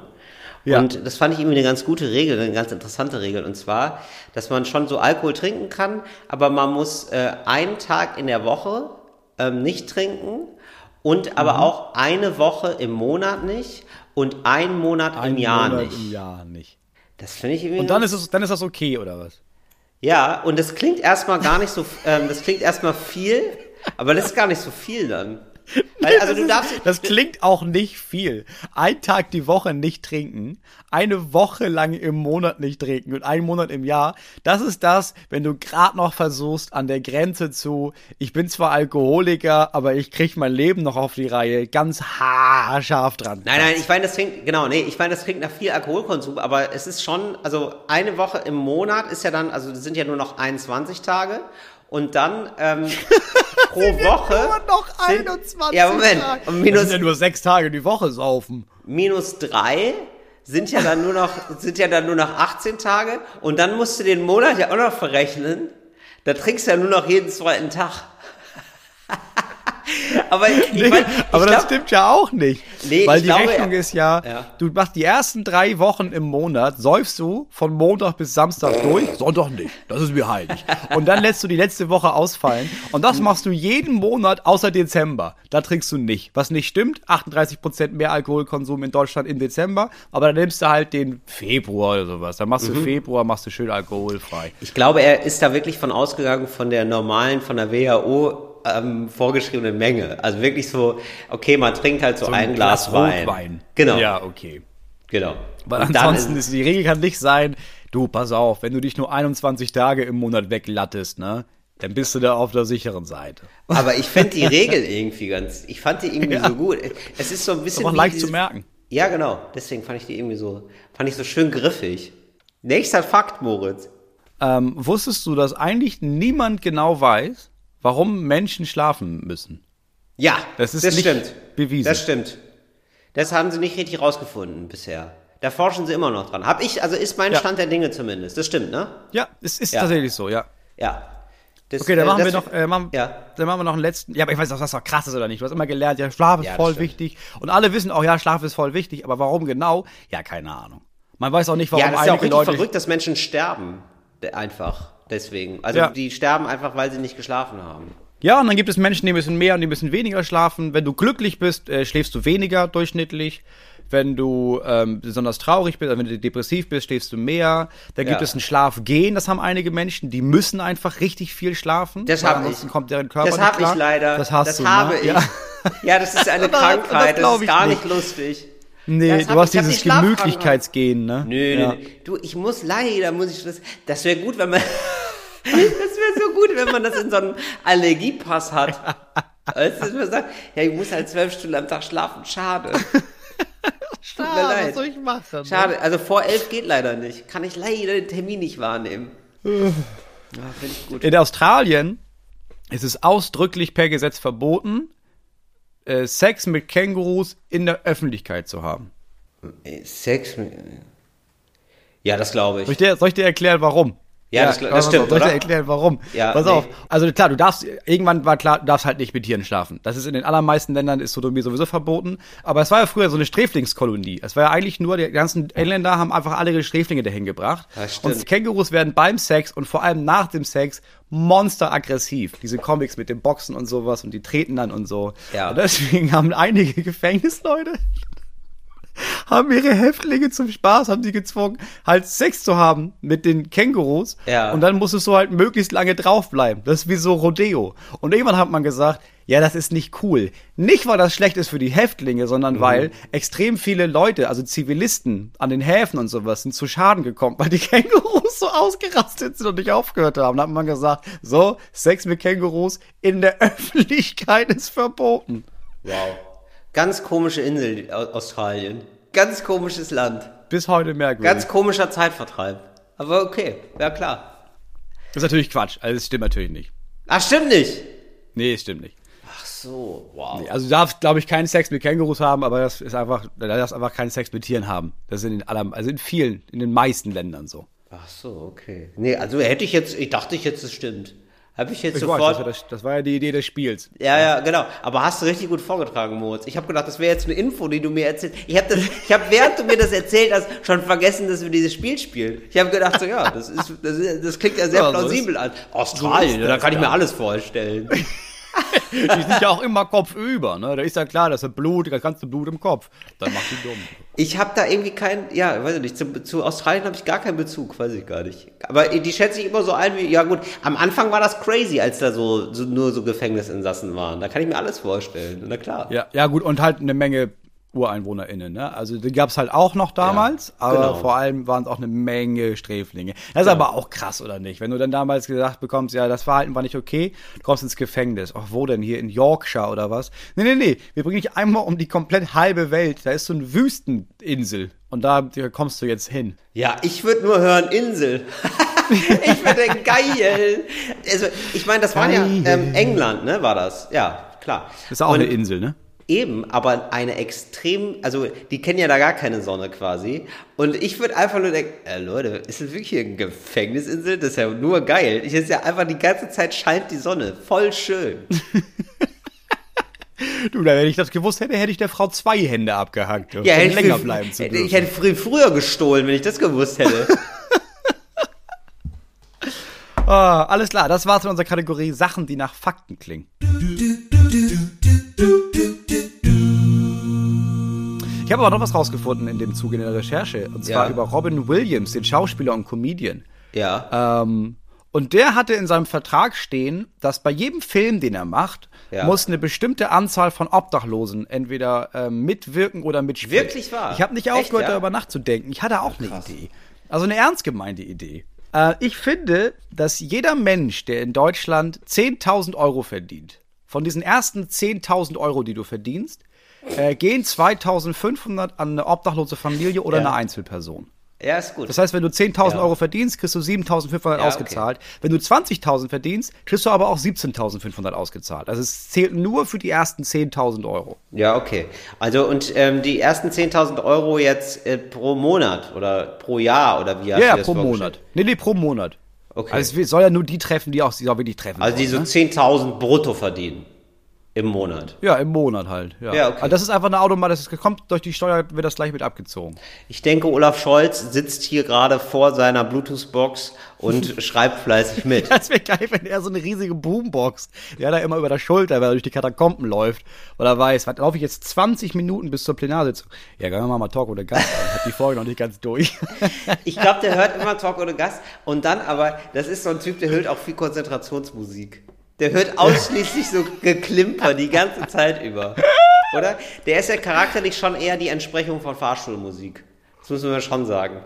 Ja. Und das fand ich irgendwie eine ganz gute Regel, eine ganz interessante Regel. Und zwar, dass man schon so Alkohol trinken kann, aber man muss äh, einen Tag in der Woche ähm, nicht trinken und aber Mhm. auch eine Woche im Monat nicht und einen Monat im Ein Jahr Monat nicht. Im Jahr nicht. Das finde ich irgendwie Und dann ist es, dann ist das okay, oder was? ja, und das klingt erstmal gar nicht so, ähm, das klingt erstmal viel, aber das ist gar nicht so viel dann. Weil, also du darfst, Das klingt auch nicht viel. Ein Tag die Woche nicht trinken, eine Woche lang im Monat nicht trinken und einen Monat im Jahr. Das ist das, wenn du gerade noch versuchst, an der Grenze zu, ich bin zwar Alkoholiker, aber ich krieg mein Leben noch auf die Reihe, ganz haarscharf dran. nein, nein, ich meine, das klingt, genau, nee, ich meine, das klingt nach viel Alkoholkonsum, aber es ist schon, also eine Woche im Monat ist ja dann, also das sind ja nur noch 21 Tage und dann ähm, pro Woche Nur noch sind- 21 Ja, Moment, und Das minus sind ja nur sechs Tage die Woche saufen. minus drei sind ja dann nur noch, sind ja dann nur noch 18 Tage und dann musst du den Monat ja auch noch verrechnen. Da trinkst du ja nur noch jeden zweiten Tag. aber ich, Nee, mein, ich aber das glaub- stimmt ja auch nicht. Nee, weil die glaube, Rechnung ist ja, Ja. du machst die ersten drei Wochen im Monat, säufst du von Montag bis Samstag durch, Sonntag nicht, das ist mir heilig. Und dann lässt du die letzte Woche ausfallen und das machst du jeden Monat außer Dezember. Da trinkst du nicht. Was nicht stimmt, 38% mehr Alkoholkonsum in Deutschland im Dezember, aber dann nimmst du halt den Februar oder sowas. Dann machst du Mhm. Februar, machst du schön alkoholfrei. Ich glaube, er ist da wirklich von ausgegangen von der normalen, von der WHO ähm, vorgeschriebenen Menge. Also wirklich so, okay, man trinkt halt so, ein, Glas, Wein. Rotwein. Genau, Ja, okay. genau. Weil Und ansonsten ist, die Regel kann nicht sein, du, pass auf, wenn du dich nur 21 Tage im Monat weglattest, ne, dann bist du da auf der sicheren Seite. Aber ich fände die Regel irgendwie ganz, ich fand die irgendwie Ja. so gut. Es ist so ein bisschen aber leicht zu merken. Ja, genau. Deswegen fand ich die irgendwie so, fand ich so schön griffig. Nächster Fakt, Moritz. Ähm, wusstest du, dass eigentlich niemand genau weiß, warum Menschen schlafen müssen. Ja, Das ist nicht stimmt. bewiesen. Das stimmt. Das haben sie nicht richtig rausgefunden bisher. Da forschen sie immer noch dran. Hab ich, also ist mein Ja. Stand der Dinge zumindest. Das stimmt, ne? Ja, es ist Ja. tatsächlich so, ja. Ja. Das, Okay, dann äh, machen wir das- noch, äh, machen, Ja. dann machen wir noch einen letzten. Ja, aber ich weiß nicht, ob das noch krass ist oder nicht. Du hast immer gelernt, ja, Schlaf ist Ja, das voll stimmt. wichtig. Und alle wissen auch, ja, Schlaf ist voll wichtig. Aber warum genau? Ja, keine Ahnung. Man weiß auch nicht, warum Ja, das ist ja auch einige richtig Leute. verrückt, dass Menschen sterben. Einfach. Deswegen. Also Ja. die sterben einfach, weil sie nicht geschlafen haben. Ja, und dann gibt es Menschen, die müssen mehr und die müssen weniger schlafen. Wenn du glücklich bist, äh, schläfst du weniger durchschnittlich. Wenn du ähm, besonders traurig bist, also wenn du depressiv bist, schläfst du mehr. Dann gibt Ja. es ein Schlafgehen, das haben einige Menschen, die müssen einfach richtig viel schlafen. Das weil hab ansonsten ich. kommt deren Körper Das habe ich leider. Das hast das du, habe ne? ich. Ja. Ja. das ist eine Das- das Krankheit. Das, glaub ist gar nicht. nicht lustig. Nee, Das du hab hast dieses. Gemütlichkeitsgehen, ne? Nö, ja. nö. Du, ich muss leider, muss ich das. Das wäre gut, wenn man. das wäre so gut, wenn man das in so einem Allergiepass hat. Weißt du, dass man sagt, ja, ich muss halt zwölf Stunden am Tag schlafen. Schade. Leid. was soll ich machen? Schade. Also vor elf geht leider nicht. Kann ich leider den Termin nicht wahrnehmen. Ja, finde ich gut. In Australien ist es ausdrücklich per Gesetz verboten, äh, Sex mit Kängurus in der Öffentlichkeit zu haben. Ey, Sex mit. Ja, das glaube Soll ich ich. dir, soll ich dir erklären, warum? Ja, das- das pass auf, stimmt, Soll ich oder? erklären, warum? Ja, Pass nee. auf. Also klar, du darfst, irgendwann war klar, du darfst halt nicht mit Tieren schlafen. Das ist in den allermeisten Ländern ist Sodomie sowieso verboten. Aber es war ja früher so eine Sträflingskolonie. Es war ja eigentlich nur, die ganzen Engländer haben einfach alle ihre Sträflinge dahin gebracht. Das stimmt. und Kängurus werden beim Sex und vor allem nach dem Sex monsteraggressiv. Diese Comics mit dem Boxen und sowas und die treten dann und so. Ja. Und deswegen haben einige Gefängnisleute haben ihre Häftlinge zum Spaß, haben sie gezwungen, halt Sex zu haben mit den Kängurus. Ja. Und dann musstest du halt möglichst lange draufbleiben. Das ist wie so Rodeo. Und irgendwann hat man gesagt, ja, das ist nicht cool. Nicht, weil das schlecht ist für die Häftlinge, sondern Mhm. weil extrem viele Leute, also Zivilisten an den Häfen und sowas, sind zu Schaden gekommen, weil die Kängurus so ausgerastet sind und nicht aufgehört haben. Da hat man gesagt, so, Sex mit Kängurus in der Öffentlichkeit ist verboten. Wow. Ganz komische Insel, Au- Australien. Ganz komisches Land. Bis heute merkwürdig. Ganz komischer Zeitvertreib. Aber okay, ja klar. Das ist natürlich Quatsch. Also, das stimmt natürlich nicht. Ach, stimmt nicht. Nee, es stimmt nicht. Ach so, wow. Also du darfst, glaube ich, keinen Sex mit Kängurus haben, aber das ist einfach, du darfst einfach keinen Sex mit Tieren haben. Das ist in den aller, also in vielen, in den meisten Ländern so. Ach so, okay. Nee, also hätte ich jetzt, ich dachte ich jetzt, es stimmt. Habe ich jetzt Ich sofort. weiß, das war, das, das war ja die Idee des Spiels. Ja, ja, genau. Aber hast du richtig gut vorgetragen, Moritz. Ich habe gedacht, das wäre jetzt eine Info, die du mir erzählst. Ich habe habe während du mir das erzählt hast, schon vergessen, dass wir dieses Spiel spielen. Ich habe gedacht, so ja, das ist, das, ist, das klingt ja sehr Ja, plausibel an. Australien, da kann ich mir alles vorstellen. Die sind ja auch immer kopfüber, ne? Da ist ja klar, dass er Blut, da kannst du Blut im Kopf. Dann macht die dumm. Ich habe da irgendwie keinen, ja, weiß ich nicht, zu, zu Australien habe ich gar keinen Bezug, weiß ich gar nicht. Aber die schätze ich immer so ein wie, ja gut, am Anfang war das crazy, als da so, so nur so Gefängnisinsassen waren. Da kann ich mir alles vorstellen, na klar. Ja, ja gut, und halt eine Menge UreinwohnerInnen, ne? Also die gab's halt auch noch damals, Ja, aber genau. vor allem waren es auch eine Menge Sträflinge. Das ist aber auch krass, oder nicht? Wenn du dann damals gesagt bekommst, ja, das Verhalten war nicht okay, du kommst ins Gefängnis. Ach, wo denn? Hier in Yorkshire oder was? Nee, nee, nee, wir bringen dich einmal um die komplett halbe Welt. Da ist so eine Wüsteninsel und da kommst du jetzt hin. Ja, ich würde nur hören Insel. ich würde geil. Also, ich meine, das war ja ähm, England, ne, war das? Ja, klar. Das ist auch Und eine Insel, ne? Eben, aber eine extrem, also die kennen ja da gar keine Sonne quasi. Und ich würde einfach nur denken, äh, Leute, ist das wirklich hier eine Gefängnisinsel? Das ist ja nur geil. Ich ist ja einfach die ganze Zeit scheint die Sonne. Voll schön. Du, wenn ich das gewusst hätte, hätte ich der Frau zwei Hände abgehackt, um Ja, hätte länger ich, bleiben zu dürfen. ich hätte früh, früher gestohlen, wenn ich das gewusst hätte. Ah, alles klar, das war's mit unserer Kategorie Sachen, die nach Fakten klingen. Ich habe aber noch was rausgefunden in dem Zuge in der Recherche. Und zwar Ja. über Robin Williams, den Schauspieler und Comedian. ja. Ähm, und der hatte in seinem Vertrag stehen, dass bei jedem Film, den er macht, Ja. muss eine bestimmte Anzahl von Obdachlosen entweder ähm, mitwirken oder mitspielen. Wirklich wahr? Ich habe nicht Echt, aufgehört, ja? darüber nachzudenken. Ich hatte auch eine Idee. Also eine ernst gemeinte Idee. Äh, ich finde, dass jeder Mensch, der in Deutschland 10.000 Euro verdient, von diesen ersten 10.000 Euro, die du verdienst, äh, gehen 2.500 an eine obdachlose Familie oder Ja. eine Einzelperson. Ja, ist gut. Das heißt, wenn du 10.000 Ja. Euro verdienst, kriegst du 7.500 Ja, ausgezahlt. Wenn du 20.000 verdienst, kriegst du aber auch 17.500 ausgezahlt. Also es zählt nur für die ersten 10.000 Euro. Ja, okay. Also und ähm, die ersten 10.000 Euro jetzt äh, pro Monat oder pro Jahr oder wie hast Ja, ja, du das pro? Monat. Nee, nee, pro Monat. Okay. Also es soll ja nur die treffen, die auch, die auch wirklich treffen Also die so sollen, 10.000 brutto verdienen im Monat. Ja, im Monat halt. Ja, Ja, okay. Also das ist einfach eine Automat, das ist, kommt durch die Steuer, wird das gleich mit abgezogen. Ich denke, Olaf Scholz sitzt hier gerade vor seiner Bluetooth-Box und schreibt fleißig mit. Das wäre geil, wenn er so eine riesige Boombox, die hat er immer über der Schulter, weil er durch die Katakomben läuft, weil er weiß, was laufe ich jetzt 20 Minuten bis zur Plenarsitzung. Ja, gehen wir mal mal Talk oder Gast an. Hab die Folge noch nicht ganz durch. Ich glaube, der hört immer Talk ohne Gast und dann aber, das ist so ein Typ, der hört auch viel Konzentrationsmusik. Der hört ausschließlich so Geklimper die ganze Zeit über. Oder? Der ist ja charakterlich schon eher die Entsprechung von Fahrstuhlmusik. Das müssen wir schon sagen.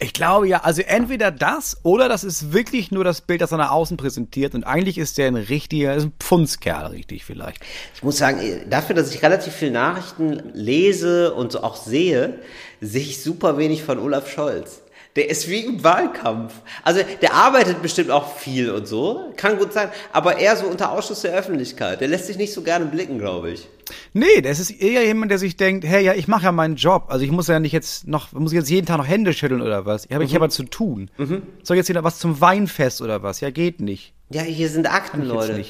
Ich glaube ja, also entweder das oder das ist wirklich nur das Bild, das er nach außen präsentiert und eigentlich ist der ein richtiger, ist ein Pfundskerl, richtig vielleicht. Ich muss sagen, dafür, dass ich relativ viel Nachrichten lese und so auch sehe, sehe ich super wenig von Olaf Scholz. Der ist wie im Wahlkampf. Also der arbeitet bestimmt auch viel und so, kann gut sein, aber eher so unter Ausschluss der Öffentlichkeit. Der lässt sich nicht so gerne blicken, glaube ich. Nee, das ist eher jemand, der sich denkt, hey, ja, ich mache ja meinen Job. Also ich muss ja nicht jetzt noch, muss ich jetzt jeden Tag noch Hände schütteln oder was? Ich habe ich hab was zu tun. Soll ich jetzt wieder was zum Weinfest oder was? Ja, geht nicht. Ja, hier sind Akten, Ich Leute.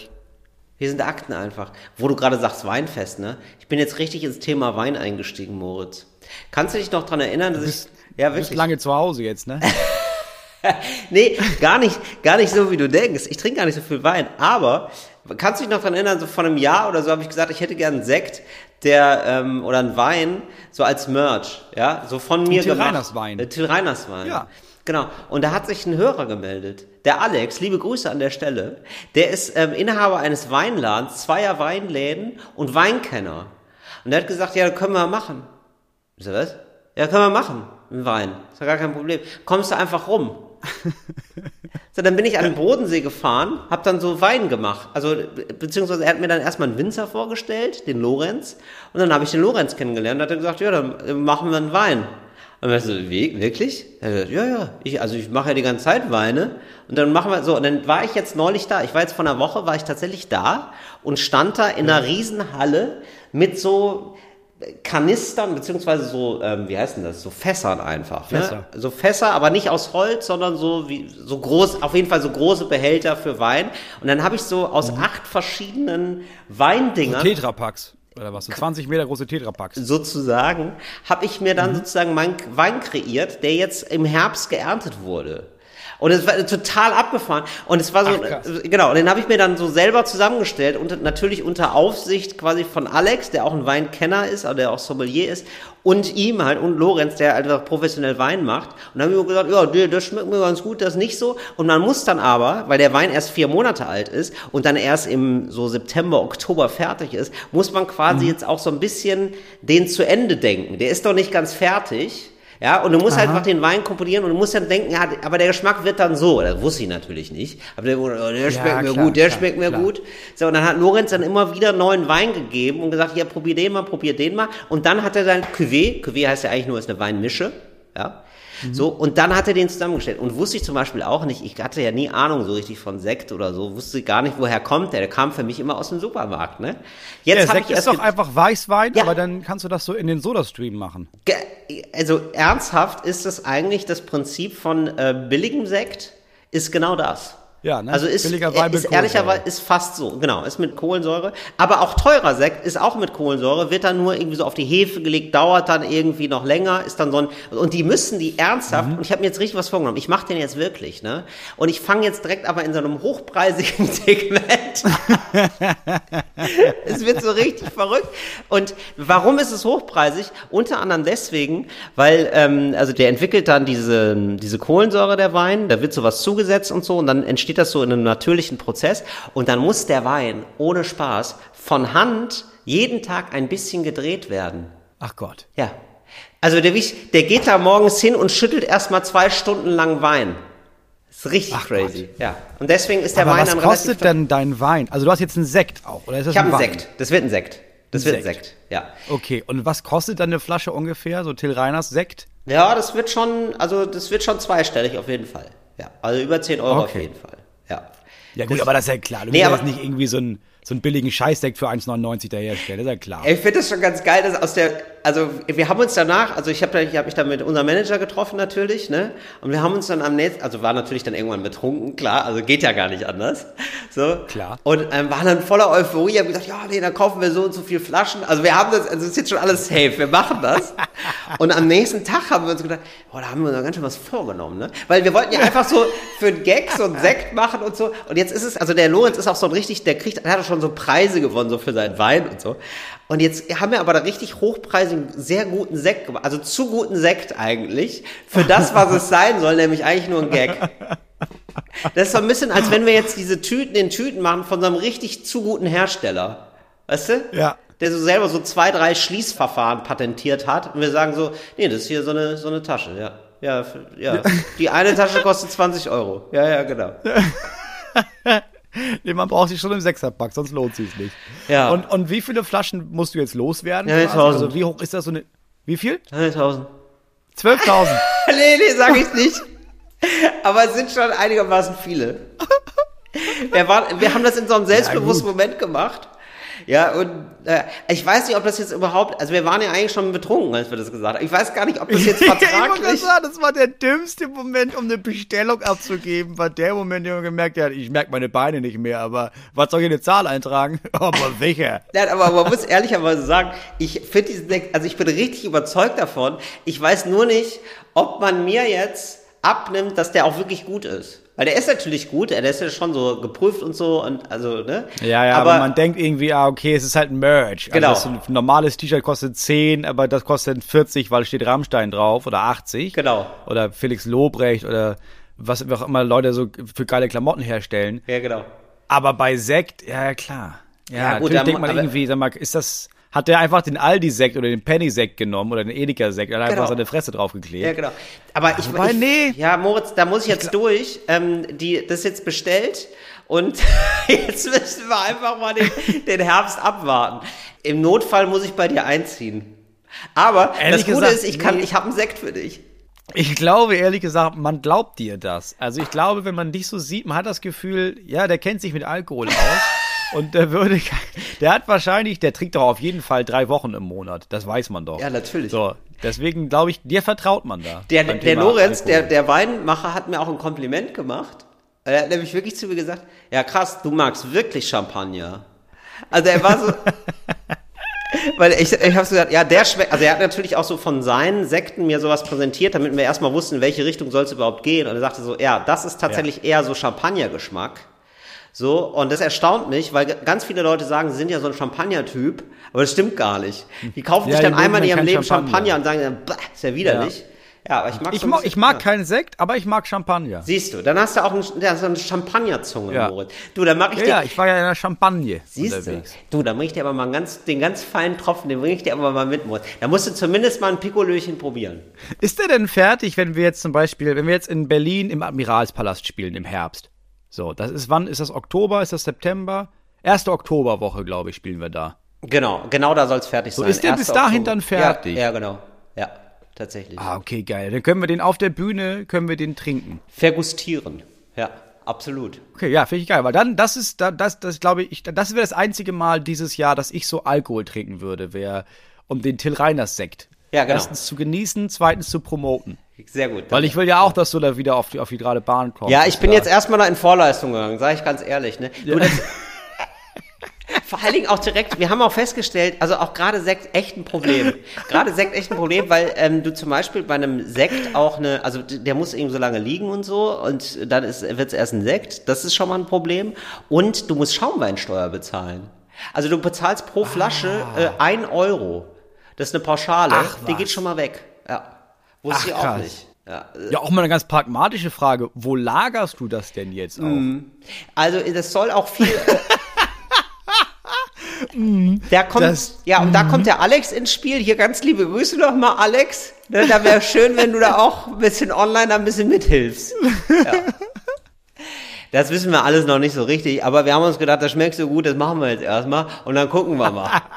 Hier sind Akten einfach. Wo du gerade sagst Weinfest, ne? Ich bin jetzt richtig ins Thema Wein eingestiegen, Moritz. Kannst du dich noch dran erinnern, dass ich ja Du bist wirklich lange zu Hause jetzt, ne? Nee, gar nicht, gar nicht so, wie du denkst. Ich trinke gar nicht so viel Wein. Aber kannst du dich noch dran erinnern, so vor einem Jahr oder so habe ich gesagt, ich hätte gern einen Sekt, der, ähm, oder einen Wein, so als Merch, ja, so von mir Till gemacht. Reiners Wein. Äh, Till Reiners Wein. Ja. Genau. Und da hat sich ein Hörer gemeldet. Der Alex, liebe Grüße an der Stelle. Der ist ähm, Inhaber eines Weinladens, zweier Weinläden und Weinkenner. Und der hat gesagt, ja, können wir machen. Ich so, was? Ja, können wir machen. Einen Wein. Ist ja gar kein Problem. Kommst du einfach rum. So, dann bin ich an den Bodensee gefahren, hab dann so Wein gemacht. Also, be- beziehungsweise er hat mir dann erstmal einen Winzer vorgestellt, den Lorenz. Und dann habe ich den Lorenz kennengelernt und hat er gesagt, ja, dann äh, machen wir einen Wein. Und ich so, wie, wirklich? Er gesagt, ja, ja, ich, also ich mache ja die ganze Zeit Weine. Und dann machen wir so, und dann war ich jetzt neulich da. Ich war jetzt vor einer Woche, war ich tatsächlich da und stand da in einer Riesenhalle mit so Kanistern, beziehungsweise so, ähm, wie heißt denn das? So Fässern einfach. Fässer. Ne? So Fässer, aber nicht aus Holz, sondern so wie so groß, auf jeden Fall so große Behälter für Wein. Und dann habe ich so aus acht verschiedenen Weindingern Tetrapacks. Oder was? So 20 Meter große Tetrapacks. sozusagen, habe ich mir dann sozusagen meinen Wein kreiert, der jetzt im Herbst geerntet wurde. Und es war total abgefahren. Und es war so, Ach, genau, und den habe ich mir dann so selber zusammengestellt und natürlich unter Aufsicht quasi von Alex, der auch ein Weinkenner ist, aber der auch Sommelier ist, und ihm halt, und Lorenz, der einfach professionell Wein macht. Und dann habe ich mir gesagt, ja, das schmeckt mir ganz gut, das nicht so. Und man muss dann aber, weil der Wein erst vier Monate alt ist und dann erst im so September, Oktober fertig ist, muss man quasi Mhm. jetzt auch so ein bisschen den zu Ende denken. Der ist doch nicht ganz fertig. Ja, und du musst halt einfach den Wein komponieren und du musst dann denken, ja, aber der Geschmack wird dann so. Das wusste ich natürlich nicht. Aber der, oh, der schmeckt mir klar, gut, der klar, schmeckt mir klar. gut. So, und dann hat Lorenz dann immer wieder neuen Wein gegeben und gesagt, ja, probier den mal, probier den mal. Und dann hat er sein Cuvée, Cuvée heißt ja eigentlich nur, ist eine Weinmische, ja. So, und dann hat er den zusammengestellt. Und wusste ich zum Beispiel auch nicht, ich hatte ja nie Ahnung so richtig von Sekt oder so, wusste gar nicht, woher kommt der. Der kam für mich immer aus dem Supermarkt, ne? Jetzt Der hab Sekt ich ist doch einfach Weißwein, Ja. aber dann kannst du das so in den Soda-Stream machen. Also ernsthaft ist das eigentlich das Prinzip von äh, billigem Sekt, ist genau das. Ja, ne? Also ist, Billiger Wein mit ist ehrlicherweise ist fast so, genau, ist mit Kohlensäure. Aber auch teurer Sekt ist auch mit Kohlensäure, wird dann nur irgendwie so auf die Hefe gelegt, dauert dann irgendwie noch länger, ist dann so ein und die müssen die ernsthaft. Und ich habe mir jetzt richtig was vorgenommen. Ich mache den jetzt wirklich, ne? Und ich fange jetzt direkt aber in so einem hochpreisigen Segment es wird so richtig verrückt. Und warum ist es hochpreisig? Unter anderem deswegen, weil, ähm, also der entwickelt dann diese, diese Kohlensäure der Wein, da wird sowas zugesetzt und so und dann entsteht das so in einem natürlichen Prozess und dann muss der Wein ohne Spaß von Hand jeden Tag ein bisschen gedreht werden. Ach Gott. Ja. Also der, der geht da morgens hin und schüttelt erstmal zwei Stunden lang Wein. Das ist richtig Ach crazy. Ja. Und deswegen ist der Aber Wein was dann kostet relativ denn dein Wein? Also du hast jetzt einen Sekt auch, oder ist das Ich habe ein einen? Sekt. Das wird ein Sekt. Das Ein wird ein Sekt. Sekt. Ja. Okay, und was kostet dann eine Flasche ungefähr? So Till Reiners Sekt? Ja, das wird schon, also das wird schon zweistellig auf jeden Fall. Ja, also über 10 Euro auf Okay. jeden Fall. Ja. Gut, aber das ist ja klar. Du Nee, aber- nicht irgendwie so einen, so einen billigen Scheißdeck für 1,99 daherstellen, das ist ja klar. Ich finde das schon ganz geil, dass aus der, also wir haben uns danach, also ich habe ich habe mich dann mit unserem Manager getroffen natürlich, ne? Und wir haben uns dann am nächsten, also war natürlich dann irgendwann betrunken, klar, also geht ja gar nicht anders, so. Klar. Und ähm, waren dann voller Euphorie, haben gesagt, ja, nee, dann kaufen wir so und so viel Flaschen. Also wir haben das, also es ist jetzt schon alles safe, wir machen das. und am nächsten Tag haben wir uns gedacht, boah, da haben wir uns ganz schön was vorgenommen, ne? Weil wir wollten ja einfach so für einen Gag so einen Sekt machen und so. Und jetzt ist es, also der Lorenz ist auch so ein richtig, der kriegt, der hat auch schon so Preise gewonnen, so für seinen Wein und so. Und jetzt haben wir aber da richtig hochpreisigen, sehr guten Sekt gemacht. Also zu guten Sekt eigentlich. Für das, was es sein soll, nämlich eigentlich nur ein Gag. Das ist so ein bisschen, als wenn wir jetzt diese Tüten in Tüten machen von so einem richtig zu guten Hersteller. Weißt du? Ja. Der so selber so zwei, drei Schließverfahren patentiert hat. Und wir sagen so, nee, das ist hier so eine, so eine Tasche, ja. Ja, ja. Die eine Tasche kostet 20 Euro. Ja, ja, genau. Nee, man braucht sich schon im Sechserpack, sonst lohnt sich nicht. Ja. Und, und wie viele Flaschen musst du jetzt loswerden? Ja, quasi? 1000. also wie hoch ist das so eine, wie viel? 1000. 12.000. nee, nee, sag ich nicht. Aber es sind schon einigermaßen viele. Wir, waren, wir haben das in so einem selbstbewussten gut. Moment gemacht. Ja, und äh, ich weiß nicht, ob das jetzt überhaupt, also wir waren ja eigentlich schon betrunken, als wir das gesagt haben. Ich weiß gar nicht, ob das jetzt ich wollte gerade vertraglich... sagen, das war der dümmste Moment, um eine Bestellung abzugeben. War der Moment, in dem man gemerkt hat, ich merke meine Beine nicht mehr, aber was soll ich in eine Zahl eintragen? Aber welcher? Nein, aber man muss ehrlicherweise sagen, ich finde diesen Deck, also ich bin richtig überzeugt davon. Ich weiß nur nicht, ob man mir jetzt abnimmt, dass der auch wirklich gut ist. Weil der ist natürlich gut, der ist ja schon so geprüft und so und also, ne? Ja, ja, aber, man denkt irgendwie, ah, okay, es ist halt ein Merch. Genau. Also das ist ein normales T-Shirt kostet 10, aber das kostet 40, weil steht Rammstein drauf oder 80. Genau. Oder Felix Lobrecht oder was auch immer Leute so für geile Klamotten herstellen. Ja, genau. Aber bei Sekt, ja, klar. Ja, Ja, gut, natürlich denkt man aber- irgendwie, sag mal, ist das, hat der einfach den Aldi-Sekt oder den Penny-Sekt genommen oder den Edeka-Sekt und hat Genau. einfach seine Fresse draufgeklebt? Ja, genau. Aber ich, wobei, ich nee. Ja, Moritz, da muss ich jetzt durch. Ähm, die, das ist jetzt bestellt und jetzt müssen wir einfach mal den, den Herbst abwarten. Im Notfall muss ich bei dir einziehen. Aber Ehrlich das Gute gesagt, ist, ich kann, nee. ich habe einen Sekt für dich. Ich glaube, ehrlich gesagt, man glaubt dir das. Also ich glaube, wenn man dich so sieht, man hat das Gefühl, ja, der kennt sich mit Alkohol aus. Und der würde, der hat wahrscheinlich, der trinkt doch auf jeden Fall drei Wochen im Monat. Das weiß man doch. Ja, natürlich. So, deswegen glaube ich, dir vertraut man da. Der, der Lorenz, der, Alkohol. der Weinmacher, hat mir auch ein Kompliment gemacht. Er hat nämlich wirklich zu mir gesagt, ja krass, du magst wirklich Champagner. Also er war so, weil ich, ich habe so gesagt, ja, der schmeckt, also er hat natürlich auch so von seinen Sekten mir sowas präsentiert, damit wir erstmal wussten, in welche Richtung soll es überhaupt gehen. Und er sagte so, ja, das ist tatsächlich eher so Champagner-Geschmack. So, und das erstaunt mich, weil ganz viele Leute sagen, sie sind ja so ein Champagner-Typ, aber das stimmt gar nicht. Die kaufen Ja, sich dann einmal in mögen ihrem Leben Champagner. Champagner und sagen dann, "Bah, ist ja widerlich. Ja, aber ich mag Ich, so mag, ich mag ja. keinen Sekt, aber ich mag Champagner. Siehst du, dann hast du auch ein, ja, so eine Champagnerzunge, Ja. Moritz. Du, dann mach ich Ja, dir, ja, ich war ja in der Champagne siehst du, unterwegs. du, dann bring ich dir aber mal einen ganz, den ganz feinen Tropfen, den bring ich dir aber mal mit, Moritz. Da musst du zumindest mal ein Pikolöchen probieren. Ist der denn fertig, wenn wir jetzt zum Beispiel, wenn wir jetzt in Berlin im Admiralspalast spielen im Herbst? So, das ist wann? Ist das Oktober? Ist das September? Erste Oktoberwoche, glaube ich, spielen wir da. Genau, genau da soll's fertig sein. ist der bis 1. dahin Oktober. dann fertig? Ja, ja, genau. Ja, tatsächlich. Ah, okay, geil. Dann können wir den auf der Bühne, können wir den trinken. Vergustieren. Ja, absolut. Okay, ja, finde ich geil, weil dann, das ist, da- das, das glaube ich, das wäre das einzige Mal dieses Jahr, dass ich so Alkohol trinken würde, wäre um den Till Reiners Sekt. Ja, genau. Erstens zu genießen, zweitens zu promoten. Sehr gut. Weil ich will ja auch, dass du da wieder auf die, auf die gerade Bahn kommst. Ja, ich bin Da- jetzt erstmal da in Vorleistung gegangen, sage ich ganz ehrlich. Ne? Du, das, vor allen Dingen auch direkt, wir haben auch festgestellt, also auch gerade Sekt echt ein Problem. Gerade Sekt echt ein Problem, weil ähm, du zum Beispiel bei einem Sekt auch eine, also der muss eben so lange liegen und so und dann wird es erst ein Sekt, das ist schon mal ein Problem. Und du musst Schaumweinsteuer bezahlen. Also du bezahlst pro Flasche äh, ein Euro. Das ist eine Pauschale, Ah. Ach, die geht schon mal weg. Ja. Wusste Ach, ich auch krass. nicht. Ja, Ja, auch mal eine ganz pragmatische Frage. Wo lagerst du das denn jetzt auch? Also das soll auch viel. da kommt, Das- ja, und da kommt der Alex ins Spiel. Hier ganz liebe Grüße nochmal, Alex. Ne, da wäre schön, wenn du da auch ein bisschen online ein bisschen mithilfst. Ja. Das wissen wir alles noch nicht so richtig, aber wir haben uns gedacht, das schmeckt so gut, das machen wir jetzt erstmal und dann gucken wir mal.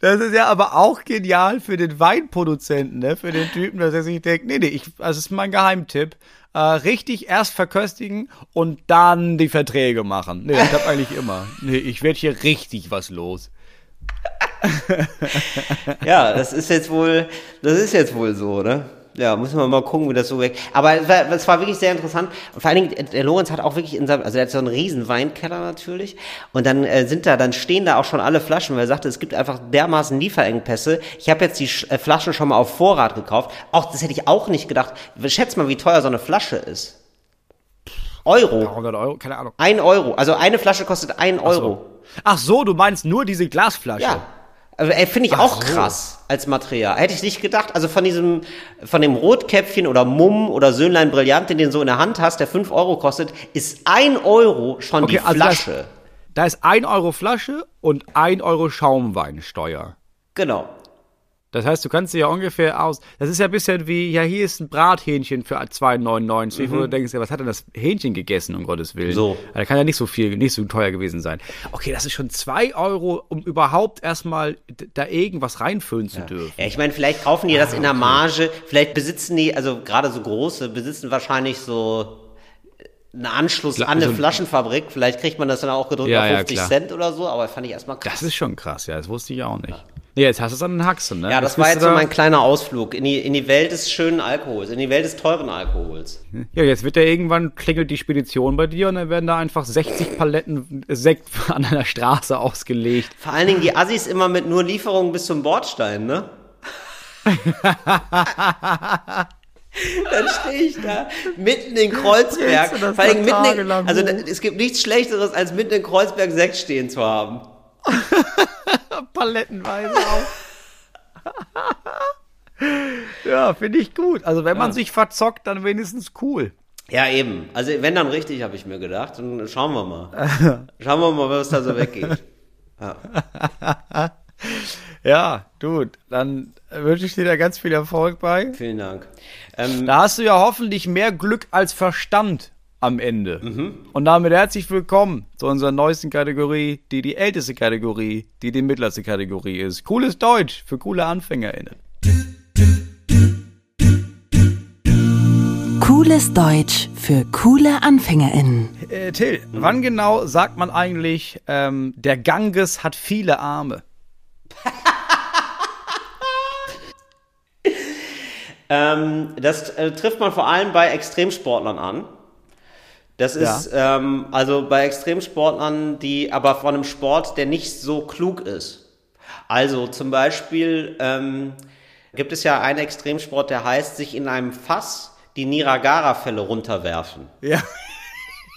Das ist ja aber auch genial für den Weinproduzenten, ne? Für den Typen, dass er sich denkt, nee, nee, ich, das ist mein Geheimtipp. Äh, richtig erst verköstigen und dann die Verträge machen. Nee, das klappt eigentlich immer. Nee, ich werde hier richtig was los. ja, das ist jetzt wohl, das ist jetzt wohl so, ne? Ja, müssen wir mal gucken, wie das so weg. Aber es war, es war wirklich sehr interessant. Und vor allen Dingen, der Lorenz hat auch wirklich in seinem, also er hat so einen riesen Weinkeller natürlich. Und dann äh, sind da, dann stehen da auch schon alle Flaschen, weil er sagte, es gibt einfach dermaßen Lieferengpässe. Ich habe jetzt die äh, Flaschen schon mal auf Vorrat gekauft. Auch das hätte ich auch nicht gedacht. Schätz mal, wie teuer so eine Flasche ist. Euro. 100 Euro, keine Ahnung. Ein Euro. Also eine Flasche kostet ein Euro. Ach so, du meinst nur diese Glasflasche? Ja. Also, finde ich Ach auch so. krass als Material. Hätte ich nicht gedacht. Also von diesem, von dem Rotkäppchen oder Mumm oder Söhnlein Brillant, den du so in der Hand hast, der 5 Euro kostet, ist ein Euro schon die also Flasche. Da ist 1 Euro Flasche und 1 Euro Schaumweinsteuer. genau. Das heißt, du kannst dir ja ungefähr aus. Das ist ja ein bisschen wie, ja, hier ist ein Brathähnchen für 2,99, wo du denkst, ja, was hat denn das Hähnchen gegessen, um Gottes Willen? Mhm. So. Da kann ja nicht so viel, nicht so teuer gewesen sein. Okay, das ist schon 2 Euro, um überhaupt erstmal da irgendwas reinfüllen zu dürfen. Ja, ich meine, vielleicht kaufen die Ah, das in der Marge, vielleicht besitzen die, also gerade so große, besitzen wahrscheinlich so einen Anschluss an eine so Flaschenfabrik. Vielleicht kriegt man das dann auch gedrückt Ja, auf ja, 50 klar. Cent oder so, aber fand ich erstmal krass. Das ist schon krass, ja, das wusste ich auch nicht. Nee, jetzt hast du es an den Haxen, ne? Ja, das Jetzt war jetzt so da- mein kleiner Ausflug in die, in die Welt des schönen Alkohols, in die Welt des teuren Alkohols. Ja, jetzt wird ja irgendwann klingelt die Spedition bei dir und dann werden da einfach 60 Paletten Sekt an einer Straße ausgelegt. Vor allen Dingen die Assis immer mit nur Lieferungen bis zum Bordstein, ne? Dann stehe ich da mitten in Kreuzberg. Vor allen Dingen da mitten in, also es gibt nichts Schlechteres, als mitten in Kreuzberg Sekt stehen zu haben. Palettenweise auch. ja, finde ich gut. Also wenn man sich verzockt, dann wenigstens cool. Ja, eben. Also wenn dann richtig, habe ich mir gedacht. Und schauen wir mal. Schauen wir mal, was da so weggeht. Ja, gut. Dann wünsche ich dir da ganz viel Erfolg bei. Vielen Dank. Ähm, Da hast du ja hoffentlich mehr Glück als Verstand am Ende. Und damit herzlich willkommen zu unserer neuesten Kategorie, die die älteste Kategorie, die die mittlerste Kategorie ist. Cooles Deutsch für coole AnfängerInnen. Cooles Deutsch für coole AnfängerInnen. Äh, Till, wann genau sagt man eigentlich, ähm, der Ganges hat viele Arme? Ähm, das äh, trifft man vor allem bei Extremsportlern an. Das ist ähm, also bei Extremsportlern, die aber von einem Sport, der nicht so klug ist. Also zum Beispiel ähm, gibt es ja einen Extremsport, der heißt, sich in einem Fass die Niagara-Fälle runterwerfen. Ja.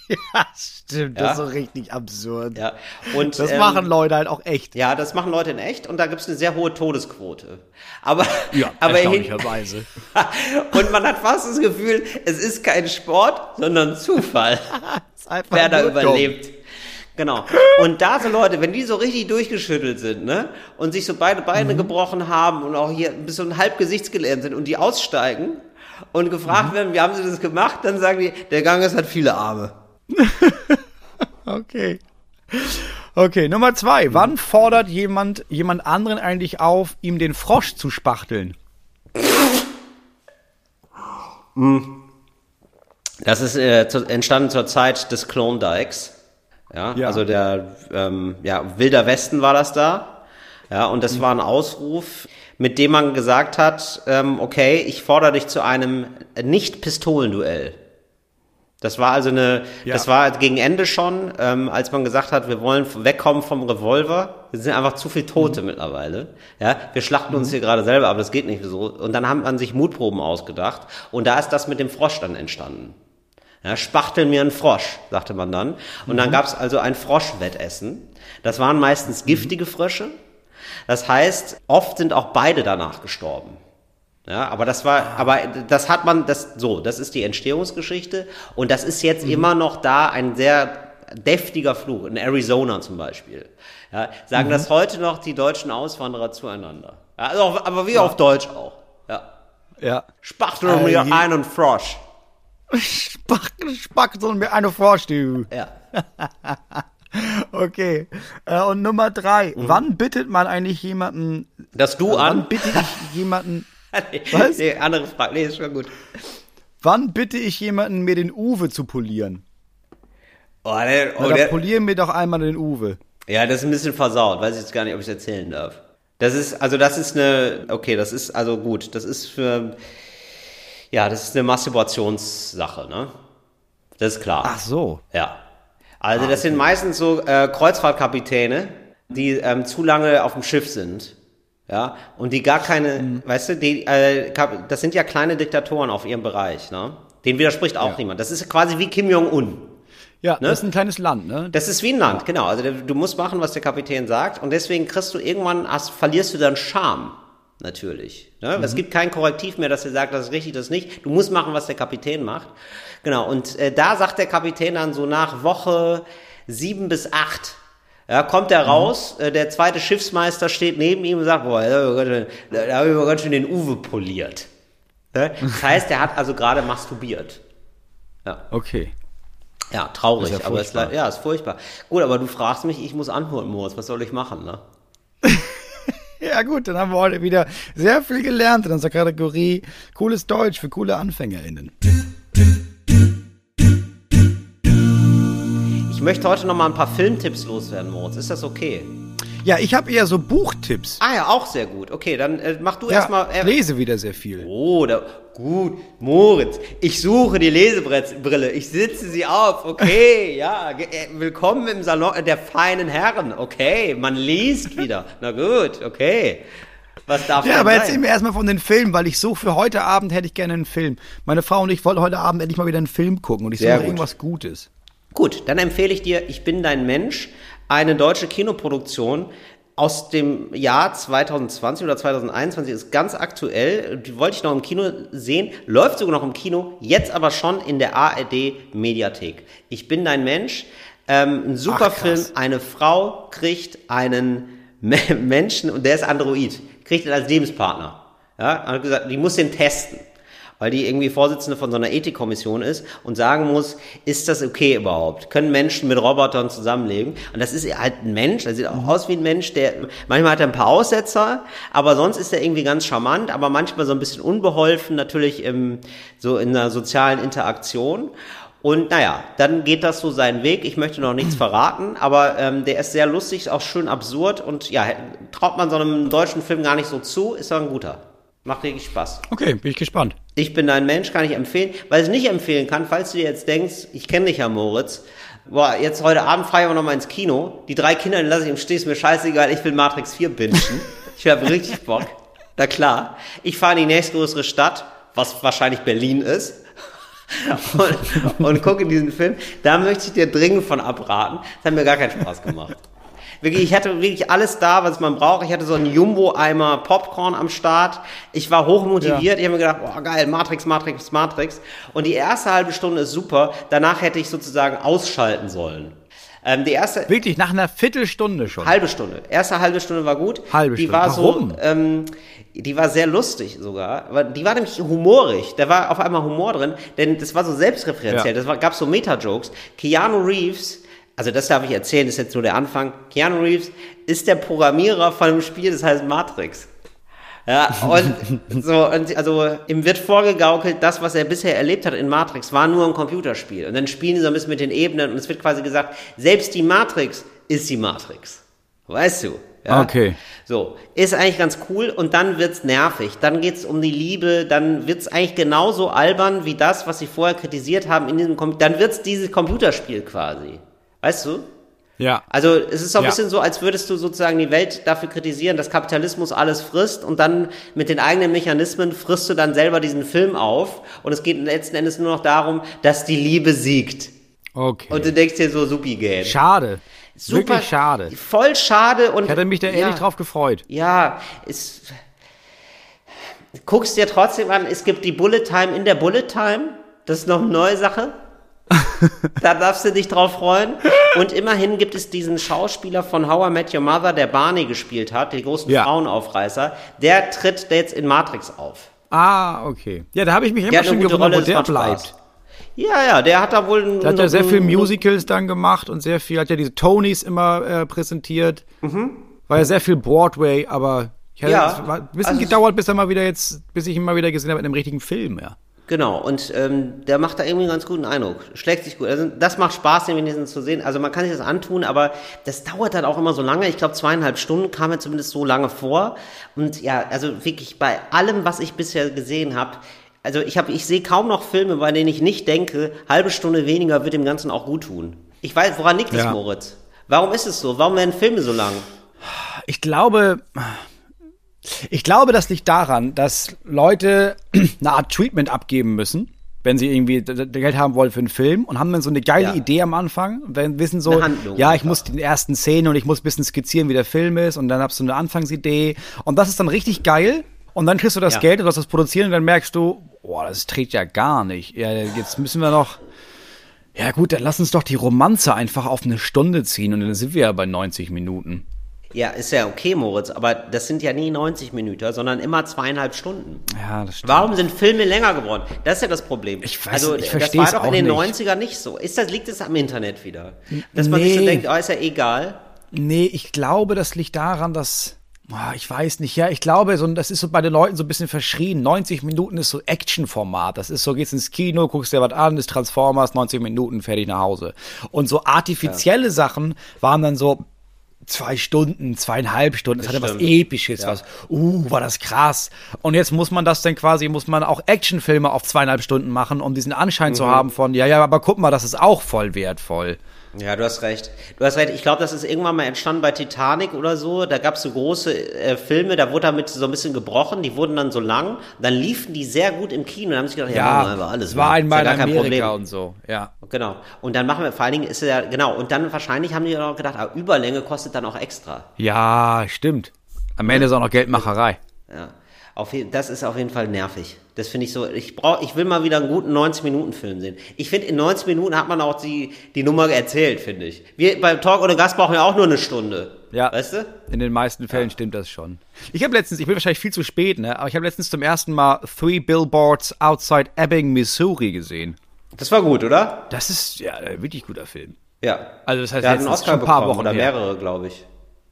ja, stimmt. Ja. Das ist so richtig absurd. Ja. Und, Das ähm, machen Leute halt auch echt. Ja, das machen Leute in echt und da gibt es eine sehr hohe Todesquote. Aber, Ja, aber erstaunlicherweise. und man hat fast das Gefühl, es ist kein Sport, sondern Zufall. Wer da dumm. überlebt. Genau. Und da so Leute, wenn die so richtig durchgeschüttelt sind, ne, und sich so beide Mhm. Beine gebrochen haben und auch hier bis so ein halb gesichtsgelähmt sind und die aussteigen und gefragt Mhm. werden, wie haben sie das gemacht, dann sagen die, der Ganges hat viele Arme. Okay. Okay, Nummer zwei. Wann fordert jemand jemand anderen eigentlich auf, ihm den Frosch zu spachteln? Das ist äh, zu, entstanden zur Zeit des Klondikes. Ja, Ja. also der ähm, ja, Wilder Westen war das da. Ja, und das war ein Ausruf, mit dem man gesagt hat, ähm, okay, ich fordere dich zu einem Nicht-Pistolenduell. Das war also eine, Ja. das war gegen Ende schon, ähm, als man gesagt hat, wir wollen wegkommen vom Revolver. Es sind einfach zu viele Tote mittlerweile. Ja, wir schlachten uns hier gerade selber, aber das geht nicht so. Und dann haben man sich Mutproben ausgedacht. Und da ist das mit dem Frosch dann entstanden. Ja, spachtel mir einen Frosch, sagte man dann. Und dann gab es also ein Froschwettessen. Das waren meistens giftige Frösche. Das heißt, oft sind auch beide danach gestorben. Ja, aber das war, aber das hat man, das, so, das ist die Entstehungsgeschichte. Und das ist jetzt immer noch da ein sehr deftiger Fluch. In Arizona zum Beispiel. Ja, sagen das heute noch die deutschen Auswanderer zueinander. Ja, also aber wie auf Deutsch auch. Ja. Ja. Spachtel Äh, mir je- einen Frosch. Spachtel, Spachtel mir eine Frosch, du. Ja. Okay. Äh, und Nummer drei. Wann bittet man eigentlich jemanden. Das du äh, an? Wann bitte ich jemanden. Was? Nee, andere Frage. Nee, ist schon gut. Wann bitte ich jemanden, mir den Uwe zu polieren? Oh, der, oh, Oder der, polieren mir doch einmal den Uwe. ja, das ist ein bisschen versaut. Weiß ich jetzt gar nicht, ob ich es erzählen darf. Das ist, also das ist eine, okay, das ist also gut. Das ist für, ja, das ist eine Masturbationssache, ne? Das ist klar. Ach so. Ja. Also das sind meistens so äh, Kreuzfahrtkapitäne, die ähm, zu lange auf dem Schiff sind. Ja, und die gar keine, weißt du, die, äh, das sind ja kleine Diktatoren auf ihrem Bereich, ne? Den widerspricht auch niemand. Das ist quasi wie Kim Jong-un. Ja, das ist ein kleines Land, ne? Das ist wie ein Land, genau. Also du musst machen, was der Kapitän sagt und deswegen kriegst du irgendwann, hast, verlierst du dann Charme. Natürlich. Ne? Es gibt kein Korrektiv mehr, dass er sagt, das ist richtig, das ist nicht. Du musst machen, was der Kapitän macht. Genau. Und äh, da sagt der Kapitän dann so nach Woche sieben bis acht, ja, kommt er raus, äh, der zweite Schiffsmeister steht neben ihm und sagt, boah, da habe ich aber ganz schön- den Uwe poliert. Ne? Das heißt, er hat also gerade masturbiert. Okay. Ja, traurig, Ist ja aber es, ist furchtbar. le- ja, ist furchtbar. Gut, aber du fragst mich, ich muss antworten, Moritz, was soll ich machen, ne? Ja gut, dann haben wir heute wieder sehr viel gelernt in unserer Kategorie Cooles Deutsch für coole AnfängerInnen. Ich möchte heute noch mal ein paar Filmtipps loswerden, Moritz. Ist das okay? Ja, ich habe eher so Buchtipps. Ah ja, auch sehr gut. Okay, dann äh, mach du Ja, erstmal. ich Äh, lese wieder sehr viel. oh, da, gut, Moritz. Ich suche die Lesebrille. Ich sitze sie auf. Okay, ja. äh, Willkommen im Salon der feinen Herren. Okay, man liest wieder. Na gut, okay. Was darf Ja, denn aber sein? erzähl mir erstmal von den Filmen, weil ich so für heute Abend hätte ich gerne einen Film. Meine Frau und ich wollten heute Abend endlich mal wieder einen Film gucken und ich Sehr suche gut. irgendwas Gutes. Gut, dann empfehle ich dir Ich bin dein Mensch, eine deutsche Kinoproduktion aus dem Jahr 2020 oder 2021, ist ganz aktuell, die wollte ich noch im Kino sehen, läuft sogar noch im Kino, jetzt aber schon in der ARD Mediathek. Ich bin dein Mensch, ähm, ein super Ach, Film, eine Frau kriegt einen Me- Menschen, und der ist Android, kriegt ihn als Lebenspartner. Ja, hat gesagt, die muss den testen weil die irgendwie Vorsitzende von so einer Ethikkommission ist und sagen muss, ist das okay überhaupt? Können Menschen mit Robotern zusammenleben? Und das ist halt ein Mensch, der sieht auch aus wie ein Mensch, der, manchmal hat er ein paar Aussetzer, aber sonst ist er irgendwie ganz charmant, aber manchmal so ein bisschen unbeholfen, natürlich im, so in einer sozialen Interaktion. Und naja, dann geht das so seinen Weg. Ich möchte noch nichts verraten, aber ähm, der ist sehr lustig, auch schön absurd und ja, traut man so einem deutschen Film gar nicht so zu, ist aber ein guter. Macht richtig Spaß. Okay, bin ich gespannt. Ich bin dein Mensch, kann ich empfehlen. Weil ich nicht empfehlen kann, falls du dir jetzt denkst, ich kenne dich ja, Moritz. Boah, jetzt heute Abend fahre ich aber noch mal ins Kino. Die drei Kinder lasse ich im Stich, ist mir scheißegal, ich will Matrix 4 bingen. ich habe richtig Bock. Na klar. Ich fahre in die nächstgrößere Stadt, was wahrscheinlich Berlin ist. Und, und gucke diesen Film. Da möchte ich dir dringend von abraten. Das hat mir gar keinen Spaß gemacht. Wirklich, ich hatte wirklich alles da, was man braucht. Ich hatte so einen Jumbo-Eimer Popcorn am Start. Ich war hochmotiviert. Ich habe mir gedacht, boah, geil, Matrix, Matrix, Matrix. Und die erste halbe Stunde ist super. Danach hätte ich sozusagen ausschalten sollen. Ähm, die erste Wirklich, nach einer Viertelstunde schon. halbe Stunde. Erste halbe Stunde war gut. Halbe die Stunde. war Warum? so, ähm, die war sehr lustig sogar. Die war nämlich humorig. Da war auf einmal Humor drin, denn das war so selbstreferenziell. Ja. Das war, gab so Meta-Jokes. Keanu Reeves, also das darf ich erzählen, das ist jetzt nur der Anfang. Keanu Reeves ist der Programmierer von einem Spiel, das heißt Matrix. Ja, und so, und also ihm wird vorgegaukelt, das, was er bisher erlebt hat in Matrix, war nur ein Computerspiel. Und dann spielen sie so ein bisschen mit den Ebenen und es wird quasi gesagt, selbst die Matrix ist die Matrix. Weißt du? Ja? Okay. So, ist eigentlich ganz cool und dann wird's nervig. Dann geht's um die Liebe, dann wird's eigentlich genauso albern wie das, was sie vorher kritisiert haben in diesem Com Dann wird's dieses Computerspiel quasi. Weißt du? Ja. Also es ist so ein Ja. bisschen so, als würdest du sozusagen die Welt dafür kritisieren, dass Kapitalismus alles frisst und dann mit den eigenen Mechanismen frisst du dann selber diesen Film auf und es geht letzten Endes nur noch darum, dass die Liebe siegt. Okay. Und du denkst dir so, supi Game. schade. Super, Wirklich schade. Voll schade und Ich hatte mich da ja, ehrlich drauf gefreut. Ja, es guckst dir trotzdem an, es gibt die Bullet Time in der Bullet Time. Das ist noch eine neue Sache. Da darfst du dich drauf freuen. Und immerhin gibt es diesen Schauspieler von How I Met Your Mother, der Barney gespielt hat, den großen Ja. Frauenaufreißer. Der tritt jetzt in Matrix auf. Ah, okay. Ja, da habe ich mich immer schon gewundert, wo der bleibt. Spaß. Ja, ja, der hat da wohl. ein- Der hat ja sehr viel Musicals dann gemacht und sehr viel, hat ja diese Tonys immer äh, präsentiert. War ja sehr viel Broadway, aber ich hatte, Mhm. Ja, es war ein bisschen also- gedauert, bis er mal wieder jetzt, bis ich ihn mal wieder gesehen habe in einem richtigen Film, ja. Genau, und ähm, der macht da irgendwie einen ganz guten Eindruck. Schlägt sich gut. Also das macht Spaß, den wenigstens zu sehen. Also man kann sich das antun, aber das dauert dann auch immer so lange. Ich glaube, zweieinhalb Stunden kam mir zumindest so lange vor. Und ja, also wirklich bei allem, was ich bisher gesehen habe, also ich habe, ich sehe kaum noch Filme, bei denen ich nicht denke, halbe Stunde weniger wird dem Ganzen auch gut tun. Ich weiß, woran liegt es, Ja. Moritz? Warum ist es so? Warum werden Filme so lang? Ich glaube, ich glaube, das liegt daran, dass Leute eine Art Treatment abgeben müssen, wenn sie irgendwie Geld haben wollen für einen Film und haben dann so eine geile Ja. Idee am Anfang wenn wissen so, Handlung ja, ich muss die ersten Szenen und ich muss ein bisschen skizzieren, wie der Film ist und dann hast du eine Anfangsidee und das ist dann richtig geil und dann kriegst du das Ja. Geld und das produzieren und dann merkst du, boah, das trägt ja gar nicht. Ja, jetzt müssen wir noch ja gut, dann lass uns doch die Romanze einfach auf eine Stunde ziehen und dann sind wir ja bei 90 Minuten. Ja, ist ja okay, Moritz, aber das sind ja nie 90 Minuten, sondern immer zweieinhalb Stunden. Ja, das stimmt. Warum sind Filme länger geworden? Das ist ja das Problem. Ich weiß- also, ich das war doch in den nicht. 90ern nicht so. Ist das, liegt es am Internet wieder? Dass man sich so denkt, oh, ist ja egal. Nee, ich glaube, das liegt daran, dass. ah, Ich weiß nicht, ja, ich glaube, so, das ist so bei den Leuten so ein bisschen verschrien. 90 Minuten ist so Action-Format. Das ist so, gehst ins Kino, guckst dir was an, ist Transformers, 90 Minuten, fertig nach Hause. Und so artifizielle Sachen waren dann so zwei Stunden, zweieinhalb Stunden. Das, Das hatte was stimmt. Episches, was, uh, war das krass. Und jetzt muss man das dann quasi, muss man auch Actionfilme auf zweieinhalb Stunden machen, um diesen Anschein Mhm. zu haben von, ja, ja, aber guck mal, das ist auch voll wertvoll. Ja, du hast recht. Du hast recht. Ich glaube, das ist irgendwann mal entstanden bei Titanic oder so. Da gab es so große äh, Filme, da wurde damit so ein bisschen gebrochen. Die wurden dann so lang. Dann liefen die sehr gut im Kino. Da haben sie gedacht, ja, machen wir alles. es war mal. einmal ja in Amerika Problem. und so, ja. Genau. Und dann machen wir, vor allen Dingen ist ja, genau. Und dann wahrscheinlich haben die auch gedacht, ah, Überlänge kostet dann auch extra. Ja, stimmt. Am Ende ist auch noch Geldmacherei. Ja. Auf, das ist auf jeden Fall nervig. Das finde ich so. Ich brauch, ich will mal wieder einen guten 90-Minuten-Film sehen. Ich finde, in 90 Minuten hat man auch die, die Nummer erzählt, finde ich. Wir beim Talk ohne Gast brauchen wir auch nur eine Stunde. Ja. Weißt du? In den meisten Fällen stimmt das schon. Ich habe letztens, ich bin wahrscheinlich viel zu spät, ne? Aber ich habe letztens zum ersten Mal Three Billboards Outside Ebbing, Missouri gesehen. Das war gut, oder? Das ist ja ein wirklich guter Film. Ja. Also das heißt Der hat einen Oscar schon ein paar bekommen, Wochen oder mehrere, glaube ich.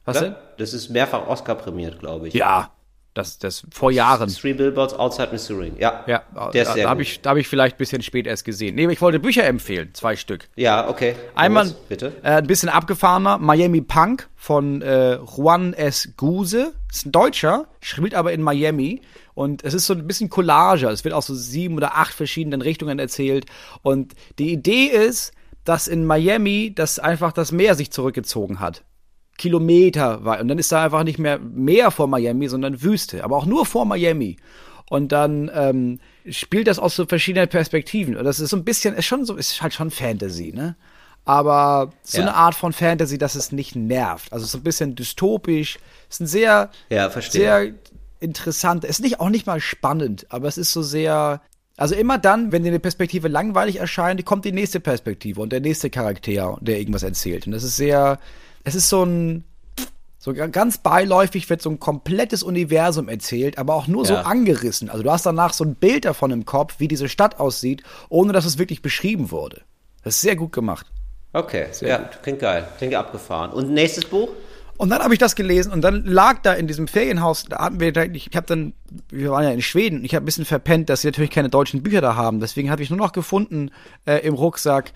Was Oder? denn? Das ist mehrfach Oscar prämiert, glaube ich. Ja, das, das vor Jahren. Three Billboards Outside Missouri. Ja. Ja, Der da, da habe ich, da hab ich vielleicht ein bisschen spät erst gesehen. Nee, aber ich wollte Bücher empfehlen, zwei Stück. Ja, okay. Einmal Moritz, bitte. Äh, ein bisschen abgefahrener, Miami Punk von äh, Juan S. Guse. Ist ein Deutscher, spielt aber in Miami. Und es ist so ein bisschen Collage. Es wird aus so sieben oder acht verschiedenen Richtungen erzählt. Und die Idee ist, dass in Miami das einfach das Meer sich zurückgezogen hat. Kilometer weit. Und dann ist da einfach nicht mehr Meer vor Miami, sondern Wüste. Aber auch nur vor Miami. Und dann ähm, spielt das aus so verschiedenen Perspektiven. Und das ist so ein bisschen, ist schon so, ist halt schon Fantasy, ne? Aber so Ja. eine Art von Fantasy, dass es nicht nervt. Also so ein bisschen dystopisch. Ist ein sehr, Ja, sehr interessant. Ist nicht auch nicht mal spannend, aber es ist so sehr. Also immer dann, wenn dir eine Perspektive langweilig erscheint, kommt die nächste Perspektive und der nächste Charakter, der irgendwas erzählt. Und das ist sehr, es ist so ein, so ga- ganz beiläufig wird so ein komplettes Universum erzählt, aber auch nur so Ja. angerissen. Also du hast danach so ein Bild davon im Kopf, wie diese Stadt aussieht, ohne dass es wirklich beschrieben wurde. Das ist sehr gut gemacht. Okay, ja, klingt geil. Klingt abgefahren. Und nächstes Buch? Und dann habe ich das gelesen und dann lag da in diesem Ferienhaus, da hatten wir, ich habe dann, wir waren ja in Schweden, und ich habe ein bisschen verpennt, dass sie natürlich keine deutschen Bücher da haben. Deswegen habe ich nur noch gefunden äh, im Rucksack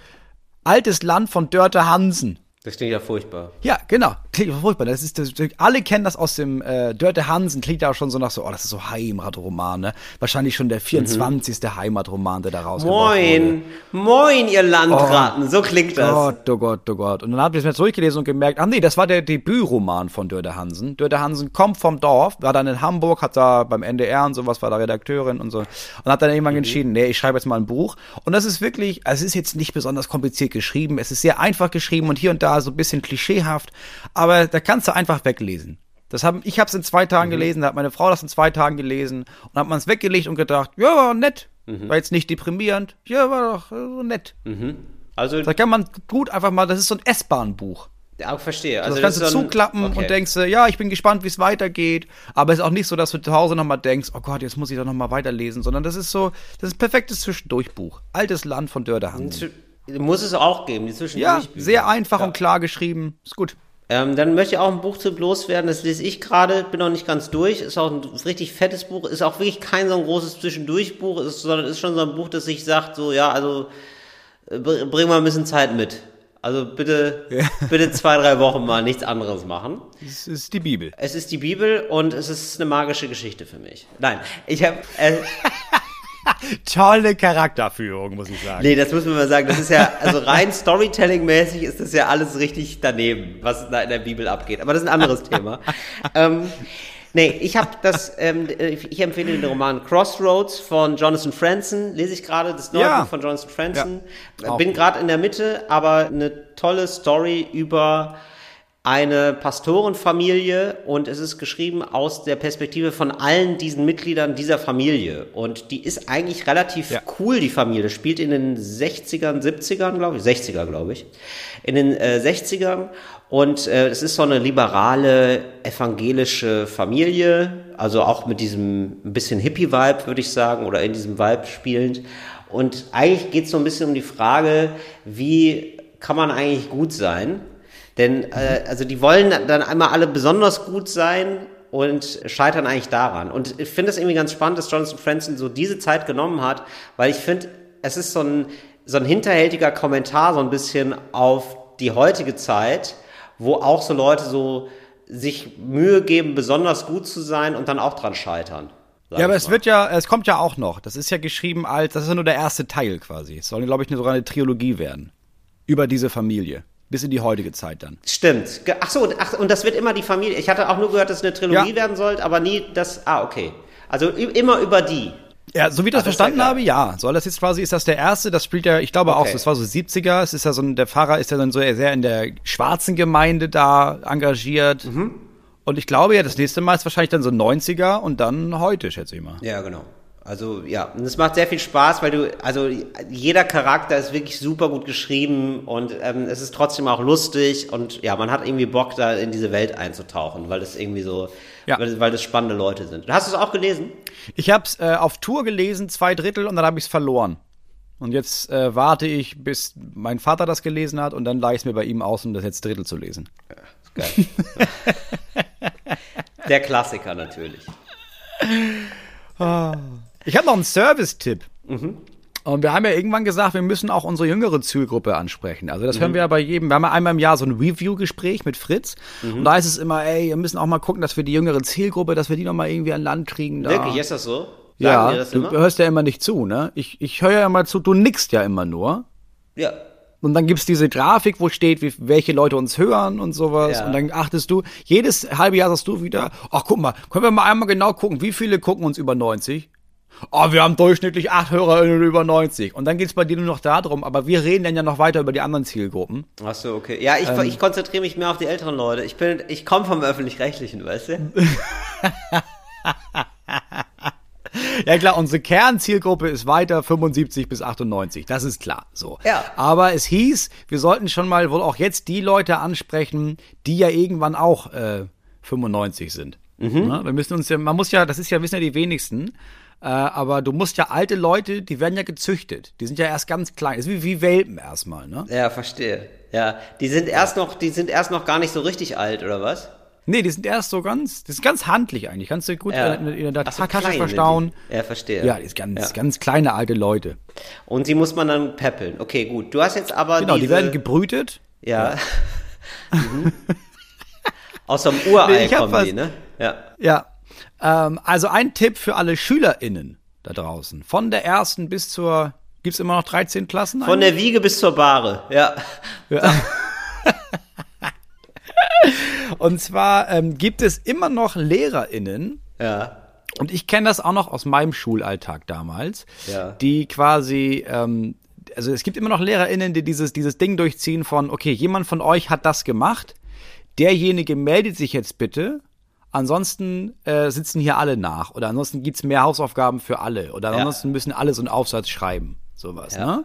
Altes Land von Dörte Hansen. Das klingt ja furchtbar. Ja, genau. Klingt furchtbar. Das ist das, alle kennen das aus dem äh, Dörte Hansen. Klingt ja auch schon so nach so, oh, das ist so Heimatroman, ne? Wahrscheinlich schon der 24. Heimatroman, der da wurde. Moin, moin, ihr Landratten. so klingt das. Gott, oh Gott, oh Gott. Und dann habe ich es mir zurückgelesen und gemerkt, ach nee, das war der Debütroman von Dörte Hansen. Dörte Hansen kommt vom Dorf, war dann in Hamburg, hat da beim NDR und sowas, war da Redakteurin und so. Und hat dann irgendwann entschieden, nee, ich schreibe jetzt mal ein Buch. Und das ist wirklich, also es ist jetzt nicht besonders kompliziert geschrieben. Es ist sehr einfach geschrieben und hier und da so ein bisschen klischeehaft. Aber da kannst du einfach weglesen. Das haben, ich habe es in zwei Tagen gelesen, da hat meine Frau das in zwei Tagen gelesen und hat man es weggelegt und gedacht, ja, war nett. War jetzt nicht deprimierend. Ja, war doch äh, so nett. Also, Da kann man gut einfach mal, das ist so ein S-Bahn-Buch. Ja, verstehe. Also das kannst du so zuklappen okay. und denkst, ja, ich bin gespannt, wie es weitergeht. Aber es ist auch nicht so, dass du zu Hause nochmal denkst, oh Gott, jetzt muss ich doch nochmal weiterlesen, sondern das ist so, das ist ein perfektes Zwischendurchbuch. Altes Land von Dörderhand. Muss es auch geben, die Zwischendurchbücher. Ja, sehr einfach ja. und klar geschrieben. Ist gut. Ähm, dann möchte ich auch ein Buch zu loswerden, das lese ich gerade, bin noch nicht ganz durch, ist auch ein richtig fettes Buch, ist auch wirklich kein so ein großes Zwischendurchbuch, ist, sondern ist schon so ein Buch, das sich sagt, so, ja, also, äh, bring mal ein bisschen Zeit mit. Also bitte, ja. bitte zwei, drei Wochen mal nichts anderes machen. Es ist die Bibel. Es ist die Bibel und es ist eine magische Geschichte für mich. Nein, ich habe. Äh, Tolle Charakterführung, muss ich sagen. Nee, das muss man mal sagen. Das ist ja, also rein Storytelling-mäßig ist das ja alles richtig daneben, was da in der Bibel abgeht. Aber das ist ein anderes Thema. ähm, Nee, ich habe das, ähm, ich empfehle den Roman Crossroads von Jonathan Franzen, lese ich gerade, das neue ja. Buch von Jonathan Franzen. Ja. Bin gerade in der Mitte, aber eine tolle Story über eine Pastorenfamilie und es ist geschrieben aus der Perspektive von allen diesen Mitgliedern dieser Familie. Und die ist eigentlich relativ ja. cool, die Familie. Spielt in den 60ern, 70ern, glaube ich, 60er, glaube ich. In den äh, 60ern. Und äh, es ist so eine liberale, evangelische Familie, also auch mit diesem ein bisschen Hippie-Vibe, würde ich sagen, oder in diesem Vibe spielend. Und eigentlich geht es so ein bisschen um die Frage, wie kann man eigentlich gut sein? Denn äh, also die wollen dann einmal alle besonders gut sein und scheitern eigentlich daran. Und ich finde es irgendwie ganz spannend, dass Jonathan Franzen so diese Zeit genommen hat, weil ich finde, es ist so ein, so ein hinterhältiger Kommentar so ein bisschen auf die heutige Zeit, wo auch so Leute so sich Mühe geben, besonders gut zu sein und dann auch dran scheitern. Ja, aber es wird ja, es kommt ja auch noch. Das ist ja geschrieben als, das ist ja nur der erste Teil quasi. Es soll, glaube ich, sogar eine Trilogie werden. Über diese Familie. Bis in die heutige Zeit dann. Stimmt. Ach so, ach, und das wird immer die Familie. Ich hatte auch nur gehört, dass es eine Trilogie ja. werden soll, aber nie das. Ah, okay. Also immer über die. Ja, so wie ich das, das verstanden habe, ja. Soll das jetzt quasi, ist das der erste? Das spielt ja, ich glaube okay. auch, das war so 70er. Es ist ja so ein, der Pfarrer ist ja dann so sehr in der schwarzen Gemeinde da engagiert. Mhm. Und ich glaube ja, das nächste Mal ist wahrscheinlich dann so 90er und dann heute, schätze ich mal. Ja, genau. Also ja, und es macht sehr viel Spaß, weil du, also jeder Charakter ist wirklich super gut geschrieben und ähm, es ist trotzdem auch lustig und ja, man hat irgendwie Bock, da in diese Welt einzutauchen, weil das irgendwie so, ja. weil, weil das spannende Leute sind. Hast du es auch gelesen? Ich habe es äh, auf Tour gelesen, zwei Drittel, und dann habe ich es verloren. Und jetzt äh, warte ich, bis mein Vater das gelesen hat und dann leih ich es mir bei ihm aus, um das jetzt Drittel zu lesen. Ja, geil. Der Klassiker natürlich. Ah. Ich habe noch einen Service-Tipp. Mhm. Und wir haben ja irgendwann gesagt, wir müssen auch unsere jüngere Zielgruppe ansprechen. Also das mhm. hören wir ja bei jedem. Wir haben ja einmal im Jahr so ein Review-Gespräch mit Fritz. Mhm. Und da ist es immer, ey, wir müssen auch mal gucken, dass wir die jüngere Zielgruppe, dass wir die noch mal irgendwie an Land kriegen. Da. Wirklich, ist das so? Sagen ja, das du hörst ja immer nicht zu, ne? Ich, ich höre ja immer zu, du nickst ja immer nur. Ja. Und dann gibt's diese Grafik, wo steht, wie, welche Leute uns hören und sowas. Ja. Und dann achtest du, jedes halbe Jahr sagst du wieder, ach guck mal, können wir mal einmal genau gucken, wie viele gucken uns über 90? Oh, wir haben durchschnittlich acht HörerInnen über 90. Und dann geht's bei dir nur noch darum, aber wir reden dann ja noch weiter über die anderen Zielgruppen. Ach so, okay. Ja, ich, ähm, ich konzentriere mich mehr auf die älteren Leute. Ich bin, ich komme vom Öffentlich-Rechtlichen, weißt du? ja klar, unsere Kernzielgruppe ist weiter 75 bis 98, das ist klar. So. Ja. Aber es hieß, wir sollten schon mal wohl auch jetzt die Leute ansprechen, die ja irgendwann auch äh, 95 sind. Mhm. Ja, wir müssen uns ja, man muss ja, das ist ja, wissen ja die wenigsten, äh, aber du musst ja alte Leute, die werden ja gezüchtet. Die sind ja erst ganz klein. Das ist wie, wie Welpen erstmal, ne? Ja, verstehe. Ja, die sind erst noch, die sind erst noch gar nicht so richtig alt, oder was? Nee, die sind erst so ganz, das ist ganz handlich eigentlich. Kannst du gut ja. in, in, der so, Tasche verstauen. Ja, verstehe. Ja, die ist ganz, ja. ganz kleine alte Leute. Und die muss man dann peppeln. Okay, gut. Du hast jetzt aber Genau, diese... die werden gebrütet. Ja. ja. mhm. Aus dem Urei nee, kommen was, die, ne? Ja. Ja. Ähm, also ein Tipp für alle SchülerInnen da draußen. Von der ersten bis zur, gibt's immer noch 13 Klassen? Von der Wiege bis zur Bahre, ja. ja. Und zwar ähm, gibt es immer noch LehrerInnen. Ja. Und ich kenne das auch noch aus meinem Schulalltag damals, ja. die quasi ähm, also es gibt immer noch LehrerInnen, die dieses, dieses Ding durchziehen von, okay, jemand von euch hat das gemacht, derjenige meldet sich jetzt bitte Ansonsten äh, sitzen hier alle nach. Oder ansonsten gibt's mehr Hausaufgaben für alle. Oder ja. ansonsten müssen alle so einen Aufsatz schreiben. Sowas, ja. ne?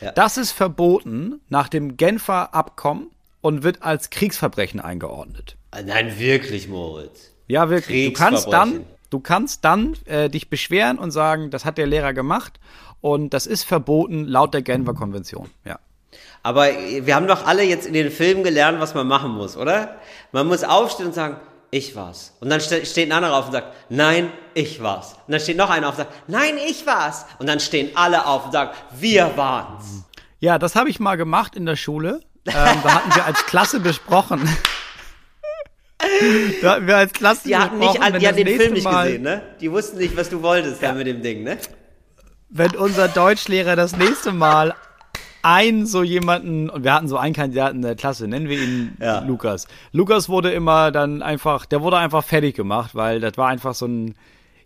Ja. Das ist verboten nach dem Genfer Abkommen und wird als Kriegsverbrechen eingeordnet. Ah, Nein, wirklich, Moritz. Ja, wirklich. Du kannst dann, du kannst dann äh, dich beschweren und sagen, das hat der Lehrer gemacht und das ist verboten laut der Genfer Konvention. Ja. Aber wir haben doch alle jetzt in den Filmen gelernt, was man machen muss, oder? Man muss aufstehen und sagen, ich war's. Und dann ste steht ein anderer auf und sagt, nein, ich war's. Und dann steht noch einer auf und sagt, nein, ich war's. Und dann stehen alle auf und sagen, wir waren's. Ja, das habe ich mal gemacht in der Schule. Ähm, da hatten wir als Klasse besprochen. da hatten wir als Klasse Die hatten nicht, besprochen, wenn die hatten den Film nicht Mal, gesehen, ne? Die wussten nicht, was du wolltest da mit dem Ding, ne? Wenn unser Deutschlehrer das nächste Mal ein so jemanden, und wir hatten so einen Kandidaten in der Klasse, nennen wir ihn Ja. Lukas. Lukas wurde immer dann einfach, der wurde einfach fertig gemacht, weil das war einfach so ein,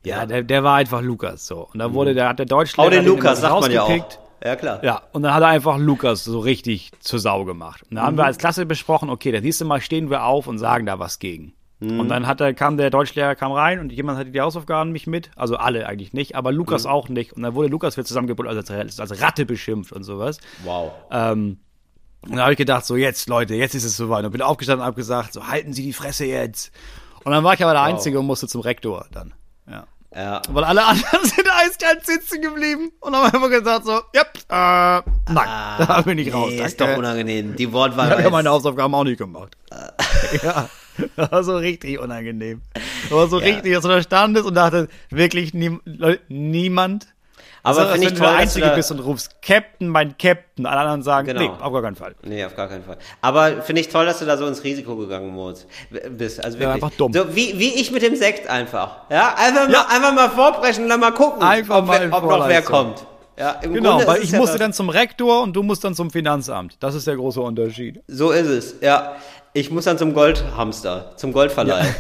ja, der, der war einfach Lukas so. Und dann wurde der, hat der Deutschlehrer Hau den immer Lukas, sagt man ja auch. Ja, klar. Ja, und dann hat er einfach Lukas so richtig zur Sau gemacht. Und dann haben wir als Klasse besprochen, okay, das nächste Mal stehen wir auf und sagen da was gegen. Und dann hat er, kam der Deutschlehrer kam rein und jemand hatte die Hausaufgaben nicht mit. Also alle eigentlich nicht, aber Lukas auch nicht. Und dann wurde Lukas wieder zusammengebunden als, als Ratte beschimpft und sowas. Wow. Ähm, und da habe ich gedacht, so jetzt, Leute, jetzt ist es soweit. Und bin aufgestanden und habe gesagt, so halten Sie die Fresse jetzt. Und dann war ich aber der Einzige und musste zum Rektor dann. Ja. Ja. Weil alle anderen sind eiskalt sitzen geblieben und haben einfach gesagt so, ja, äh, nein, da bin ich raus. Ah, Nee, ist doch unangenehm. Die Wortwahl Ich habe ja meine Hausaufgaben auch nicht gemacht. ja, das war so richtig unangenehm. Das war so richtig, dass du da standest und dachte, wirklich nie, niemand. Aber Also, finde ich wenn toll, du der Einzige bist und rufst, Captain, mein Captain. Alle anderen sagen, Genau. nee, auf gar keinen Fall. Nee, auf gar keinen Fall. Aber finde ich toll, dass du da so ins Risiko gegangen bist. Also wirklich. einfach dumm. So wie, wie ich mit dem Sekt einfach. Ja, einfach mal, Ja. einfach mal vorbrechen und dann mal gucken, Einfach ob, mal wer, ob noch wer kommt. Ja, Genau, Grunde weil ich ja musste dann zum Rektor und du musst dann zum Finanzamt. Das ist der große Unterschied. So ist es, ja. Ich muss dann zum Goldhamster, zum Goldverleih.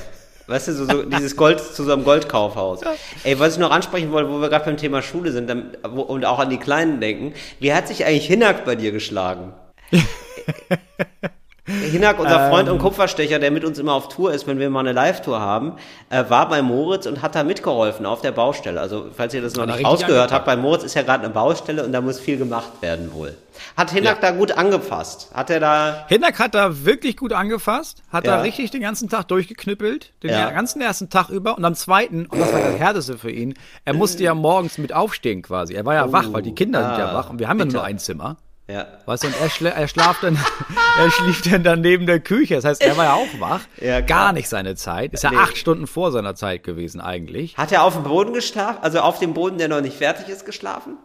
Weißt du, so, so dieses Gold zu so einem Goldkaufhaus. Ey, was ich noch ansprechen wollte, wo wir gerade beim Thema Schule sind dann, wo, und auch an die Kleinen denken, wie hat sich eigentlich Hinak bei dir geschlagen? Hinak, unser Freund Ähm. und Kupferstecher, der mit uns immer auf Tour ist, wenn wir mal eine Live-Tour haben, äh, war bei Moritz und hat da mitgeholfen auf der Baustelle. Also, falls ihr das noch nicht rausgehört habt, bei Moritz ist ja gerade eine Baustelle und da muss viel gemacht werden wohl. Hat Hinak da gut angepasst? Hat er da Hinnack hat da wirklich gut angefasst, hat Ja. da richtig den ganzen Tag durchgeknüppelt, den Ja. ganzen ersten Tag über und am zweiten, und das war das Härteste für ihn, er musste ja morgens mit aufstehen quasi. Er war ja wach, weil die Kinder sind ja ah, wach und wir haben ja nur ein Zimmer. Ja. Weißt du, und er, schla er schlaft dann, er schlief dann dann neben der Küche. Das heißt, er war ja auch wach. Ja. Gar nicht seine Zeit. Ist ja Nee. acht Stunden vor seiner Zeit gewesen eigentlich. Hat er auf dem Boden geschlafen? Also auf dem Boden, der noch nicht fertig ist, geschlafen?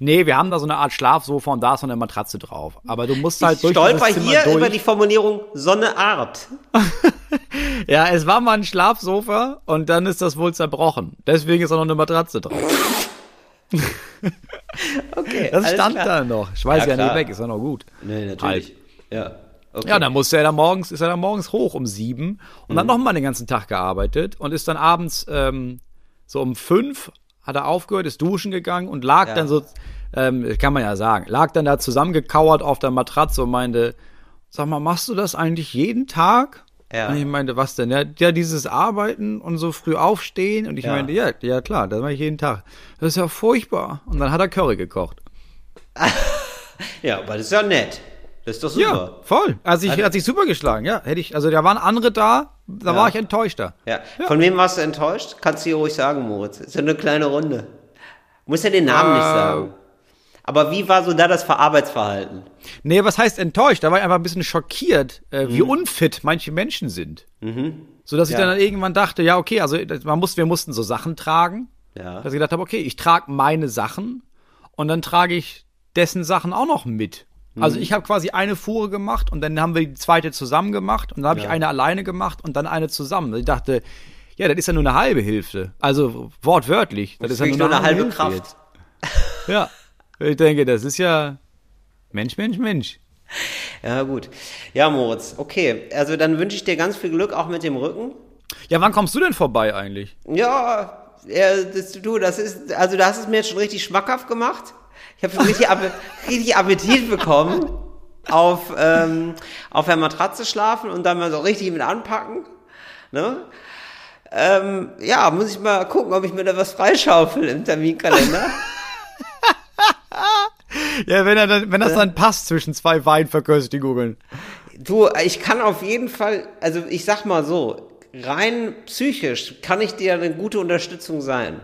Nee, wir haben da so eine Art Schlafsofa und da ist so eine Matratze drauf. Aber du musst halt ich durch stolper dieses Zimmer hier durch. über die Formulierung so eine Art. Ja, es war mal ein Schlafsofa und dann ist das wohl zerbrochen. Deswegen ist da noch eine Matratze drauf. Okay, Das stand klar. da noch. Ich weiß Ja, ja, nicht weg, ist ja noch gut. Nee, natürlich. Ja. Okay. Ja, dann musste er da morgens, ist er dann morgens hoch um sieben und Mhm. hat noch mal den ganzen Tag gearbeitet und ist dann abends ähm, so um fünf hat er aufgehört, ist duschen gegangen und lag Ja. dann so, ähm, kann man ja sagen, lag dann da zusammengekauert auf der Matratze und meinte, sag mal, machst du das eigentlich jeden Tag? Ja. Und ich meinte, was denn? Ja, ja, dieses Arbeiten und so früh aufstehen. Und ich Ja. meinte, ja, ja klar, das mache ich jeden Tag. Das ist ja furchtbar. Und dann hat er Curry gekocht. ja, aber das ist ja nett. Das ist doch Ja, super. voll. Also ich, hat sich super geschlagen, ja. Hätte ich, also da waren andere da, da Ja. war ich enttäuschter. Ja. Von wem warst du enttäuscht? Kannst du hier ruhig sagen, Moritz. Ist ja eine kleine Runde. Muss ja den Namen nicht Äh. sagen. Aber wie war so da das Arbeitsverhalten? Nee, was heißt enttäuscht? Da war ich einfach ein bisschen schockiert, äh, wie Mhm. unfit manche Menschen sind. So dass ich Ja. dann irgendwann dachte, ja, okay, also das- man muss, wir mussten so Sachen tragen. Ja. Dass ich gedacht habe, okay, ich trage meine Sachen und dann trage ich dessen Sachen auch noch mit. Mhm. Also ich habe quasi eine Fuhre gemacht und dann haben wir die zweite zusammen gemacht und dann habe ich eine alleine gemacht und dann eine zusammen. Ich dachte, ja, das ist ja nur eine halbe Hilfe. Also wortwörtlich. Das ist ja Wirklich nur eine halbe Hilfe Kraft. jetzt. Ja. Ich denke, das ist ja Mensch, Mensch, Mensch. Ja, gut. Ja, Moritz, okay. Also dann wünsche ich dir ganz viel Glück auch mit dem Rücken. Ja, wann kommst du denn vorbei eigentlich? Ja, ja das, du, das ist, also du hast es mir jetzt schon richtig schmackhaft gemacht. Ich habe schon richtig, richtig Appetit bekommen auf, ähm, auf der Matratze schlafen und dann mal so richtig mit anpacken. Ne? Ähm, ja, muss ich mal gucken, ob ich mir da was freischaufel im Terminkalender. Ja, wenn, er dann, wenn das dann passt zwischen zwei Weinverköstigungen. Du, ich kann auf jeden Fall, also ich sag mal so, rein psychisch kann ich dir eine gute Unterstützung sein.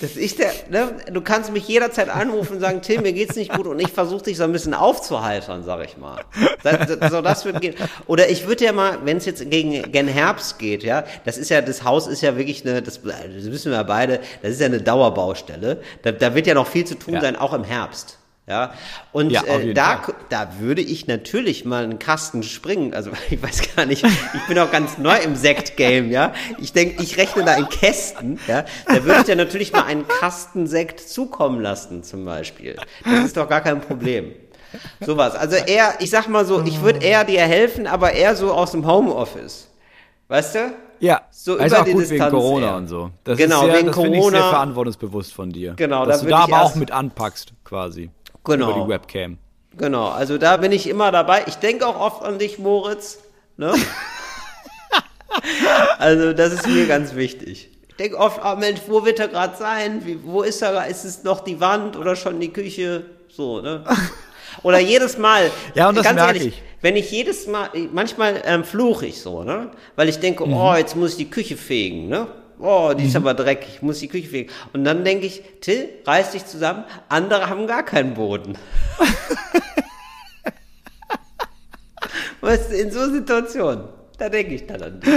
Das ist der, ne? Du kannst mich jederzeit anrufen und sagen, Tim, mir geht's nicht gut und ich versuche dich so ein bisschen aufzuheitern, sag ich mal. Das, das, so, das wird gehen. Oder ich würde ja mal, wenn es jetzt gegen gen Herbst geht, ja, das ist ja, das Haus ist ja wirklich eine, das, das wissen wir ja beide, das ist ja eine Dauerbaustelle. Da, da wird ja noch viel zu tun Ja. sein, auch im Herbst. Ja, und Ja, äh, da, Fall. da würde ich natürlich mal einen Kasten springen. Also ich weiß gar nicht, ich bin auch ganz neu im Sekt-Game, ja. Ich denke, ich rechne da in Kästen, ja. Da würde ich dir natürlich mal einen Kasten Sekt zukommen lassen, zum Beispiel. Das ist doch gar kein Problem. Sowas. Also eher, ich sag mal so, ich würde eher dir helfen, aber eher so aus dem Homeoffice. Weißt du? Ja, So ist über auch die gut Distanz wegen Corona eher. und so. Das Genau, ist sehr, wegen das finde ich sehr Corona. verantwortungsbewusst von dir. Genau, dass da du da aber auch mit anpackst, quasi. Genau. Über die Webcam. Genau, also da bin ich immer dabei. Ich denke auch oft an dich, Moritz. Ne? also das ist mir ganz wichtig. Ich denke oft, ah Mensch, wo wird er gerade sein? Wie, wo ist er? Ist es noch die Wand oder schon die Küche? So, ne? Oder jedes Mal. Ja, und das ganz merke ehrlich, ich. Wenn ich jedes Mal, manchmal ähm, fluche ich so, ne? Weil ich denke, Mhm. oh, jetzt muss ich die Küche fegen, ne? Oh, die ist aber dreckig, ich muss die Küche fegen. Und dann denke ich, Till, reiß dich zusammen, andere haben gar keinen Boden. Weißt du, in so Situationen, da denke ich dann an dich.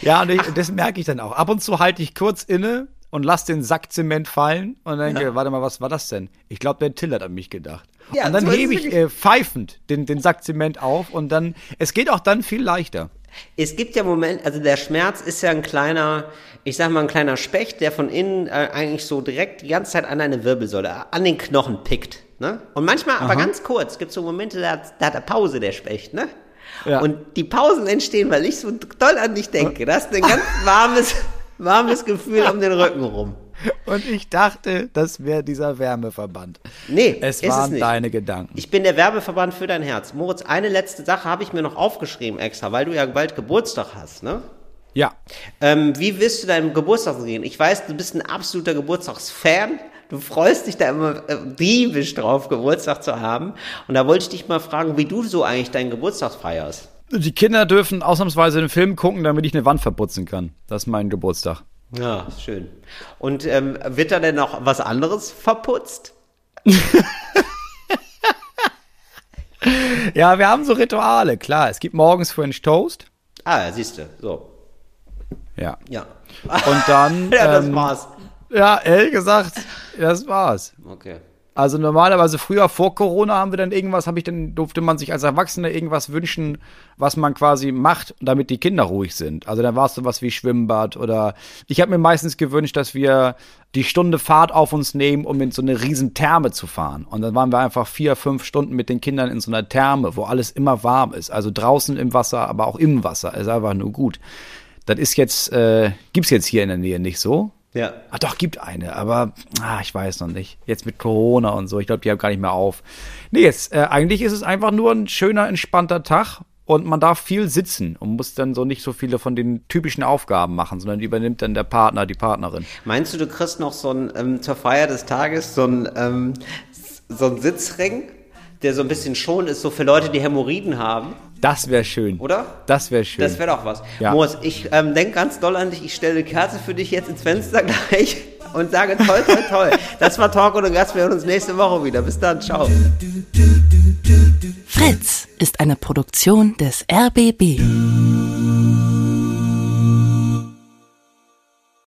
Ja, und ich, das merke ich dann auch. Ab und zu halte ich kurz inne und lass den Sack Zement fallen und denke, warte mal, was war das denn? Ich glaube, der Till hat an mich gedacht. Ja, und dann so hebe ich äh, pfeifend den, den Sack Zement auf und dann, es geht auch dann viel leichter. Es gibt ja Moment, also der Schmerz ist ja ein kleiner, ich sag mal ein kleiner Specht, der von innen äh, eigentlich so direkt die ganze Zeit an deine Wirbelsäule, an den Knochen pickt. Ne? Und manchmal, aber ganz kurz, gibt es so Momente, da, hat- da hat er Pause, der Specht, ne? Ja. Und die Pausen entstehen, weil ich so doll an dich denke. Das ist ein ganz warmes, warmes Gefühl um den Rücken rum. Und ich dachte, das wäre dieser Wärmeverband. Nee, Es waren es deine Gedanken. Ich bin der Werbeverband für dein Herz. Moritz, eine letzte Sache habe ich mir noch aufgeschrieben extra, weil du ja bald Geburtstag hast, ne? ja. Ähm, wie wirst du deinem Geburtstag gehen? Ich weiß, du bist ein absoluter Geburtstagsfan. Du freust dich da immer äh, diebisch drauf, Geburtstag zu haben. Und da wollte ich dich mal fragen, wie du so eigentlich deinen Geburtstag feierst. Die Kinder dürfen ausnahmsweise den Film gucken, damit ich eine Wand verputzen kann. Das ist mein Geburtstag. Ja, schön. Und ähm, wird da denn noch was anderes verputzt? Ja, wir haben so Rituale, klar. Es gibt morgens French Toast. Ah, siehst du, so. Ja. Ja. Und dann. ja, das ähm, war's. Ja, ehrlich gesagt, das war's. Okay. Also normalerweise früher vor Corona haben wir dann irgendwas, habe ich dann durfte man sich als Erwachsener irgendwas wünschen, was man quasi macht, damit die Kinder ruhig sind. Also dann war es sowas wie Schwimmbad oder ich habe mir meistens gewünscht, dass wir die Stunde Fahrt auf uns nehmen, um in so eine riesen Therme zu fahren. Und dann waren wir einfach vier, fünf Stunden mit den Kindern in so einer Therme, wo alles immer warm ist. Also draußen im Wasser, aber auch im Wasser. Ist einfach nur gut. Das ist jetzt, äh, gibt's jetzt hier in der Nähe nicht so. Ja. Ah, doch, gibt eine, aber ah, ich weiß noch nicht. Jetzt mit Corona und so, ich glaube, die haben gar nicht mehr auf. Nee, jetzt, äh, eigentlich ist es einfach nur ein schöner, entspannter Tag und man darf viel sitzen und muss dann so nicht so viele von den typischen Aufgaben machen, sondern übernimmt dann der Partner, die Partnerin. Meinst du, du kriegst noch so ein, ähm, zur Feier des Tages so ein, ähm, so ein Sitzring, der so ein bisschen schon ist, so für Leute, die Hämorrhoiden haben, Das wäre schön. oder? Das wäre schön. Das wäre doch was. Ja. Moos, ich ähm, denke ganz doll an dich. Ich stelle eine Kerze für dich jetzt ins Fenster gleich und sage toll, toll, toll. Das war Talk und Gast. Wir hören uns nächste Woche wieder. Bis dann. Ciao. Fritz ist eine Produktion des RBB.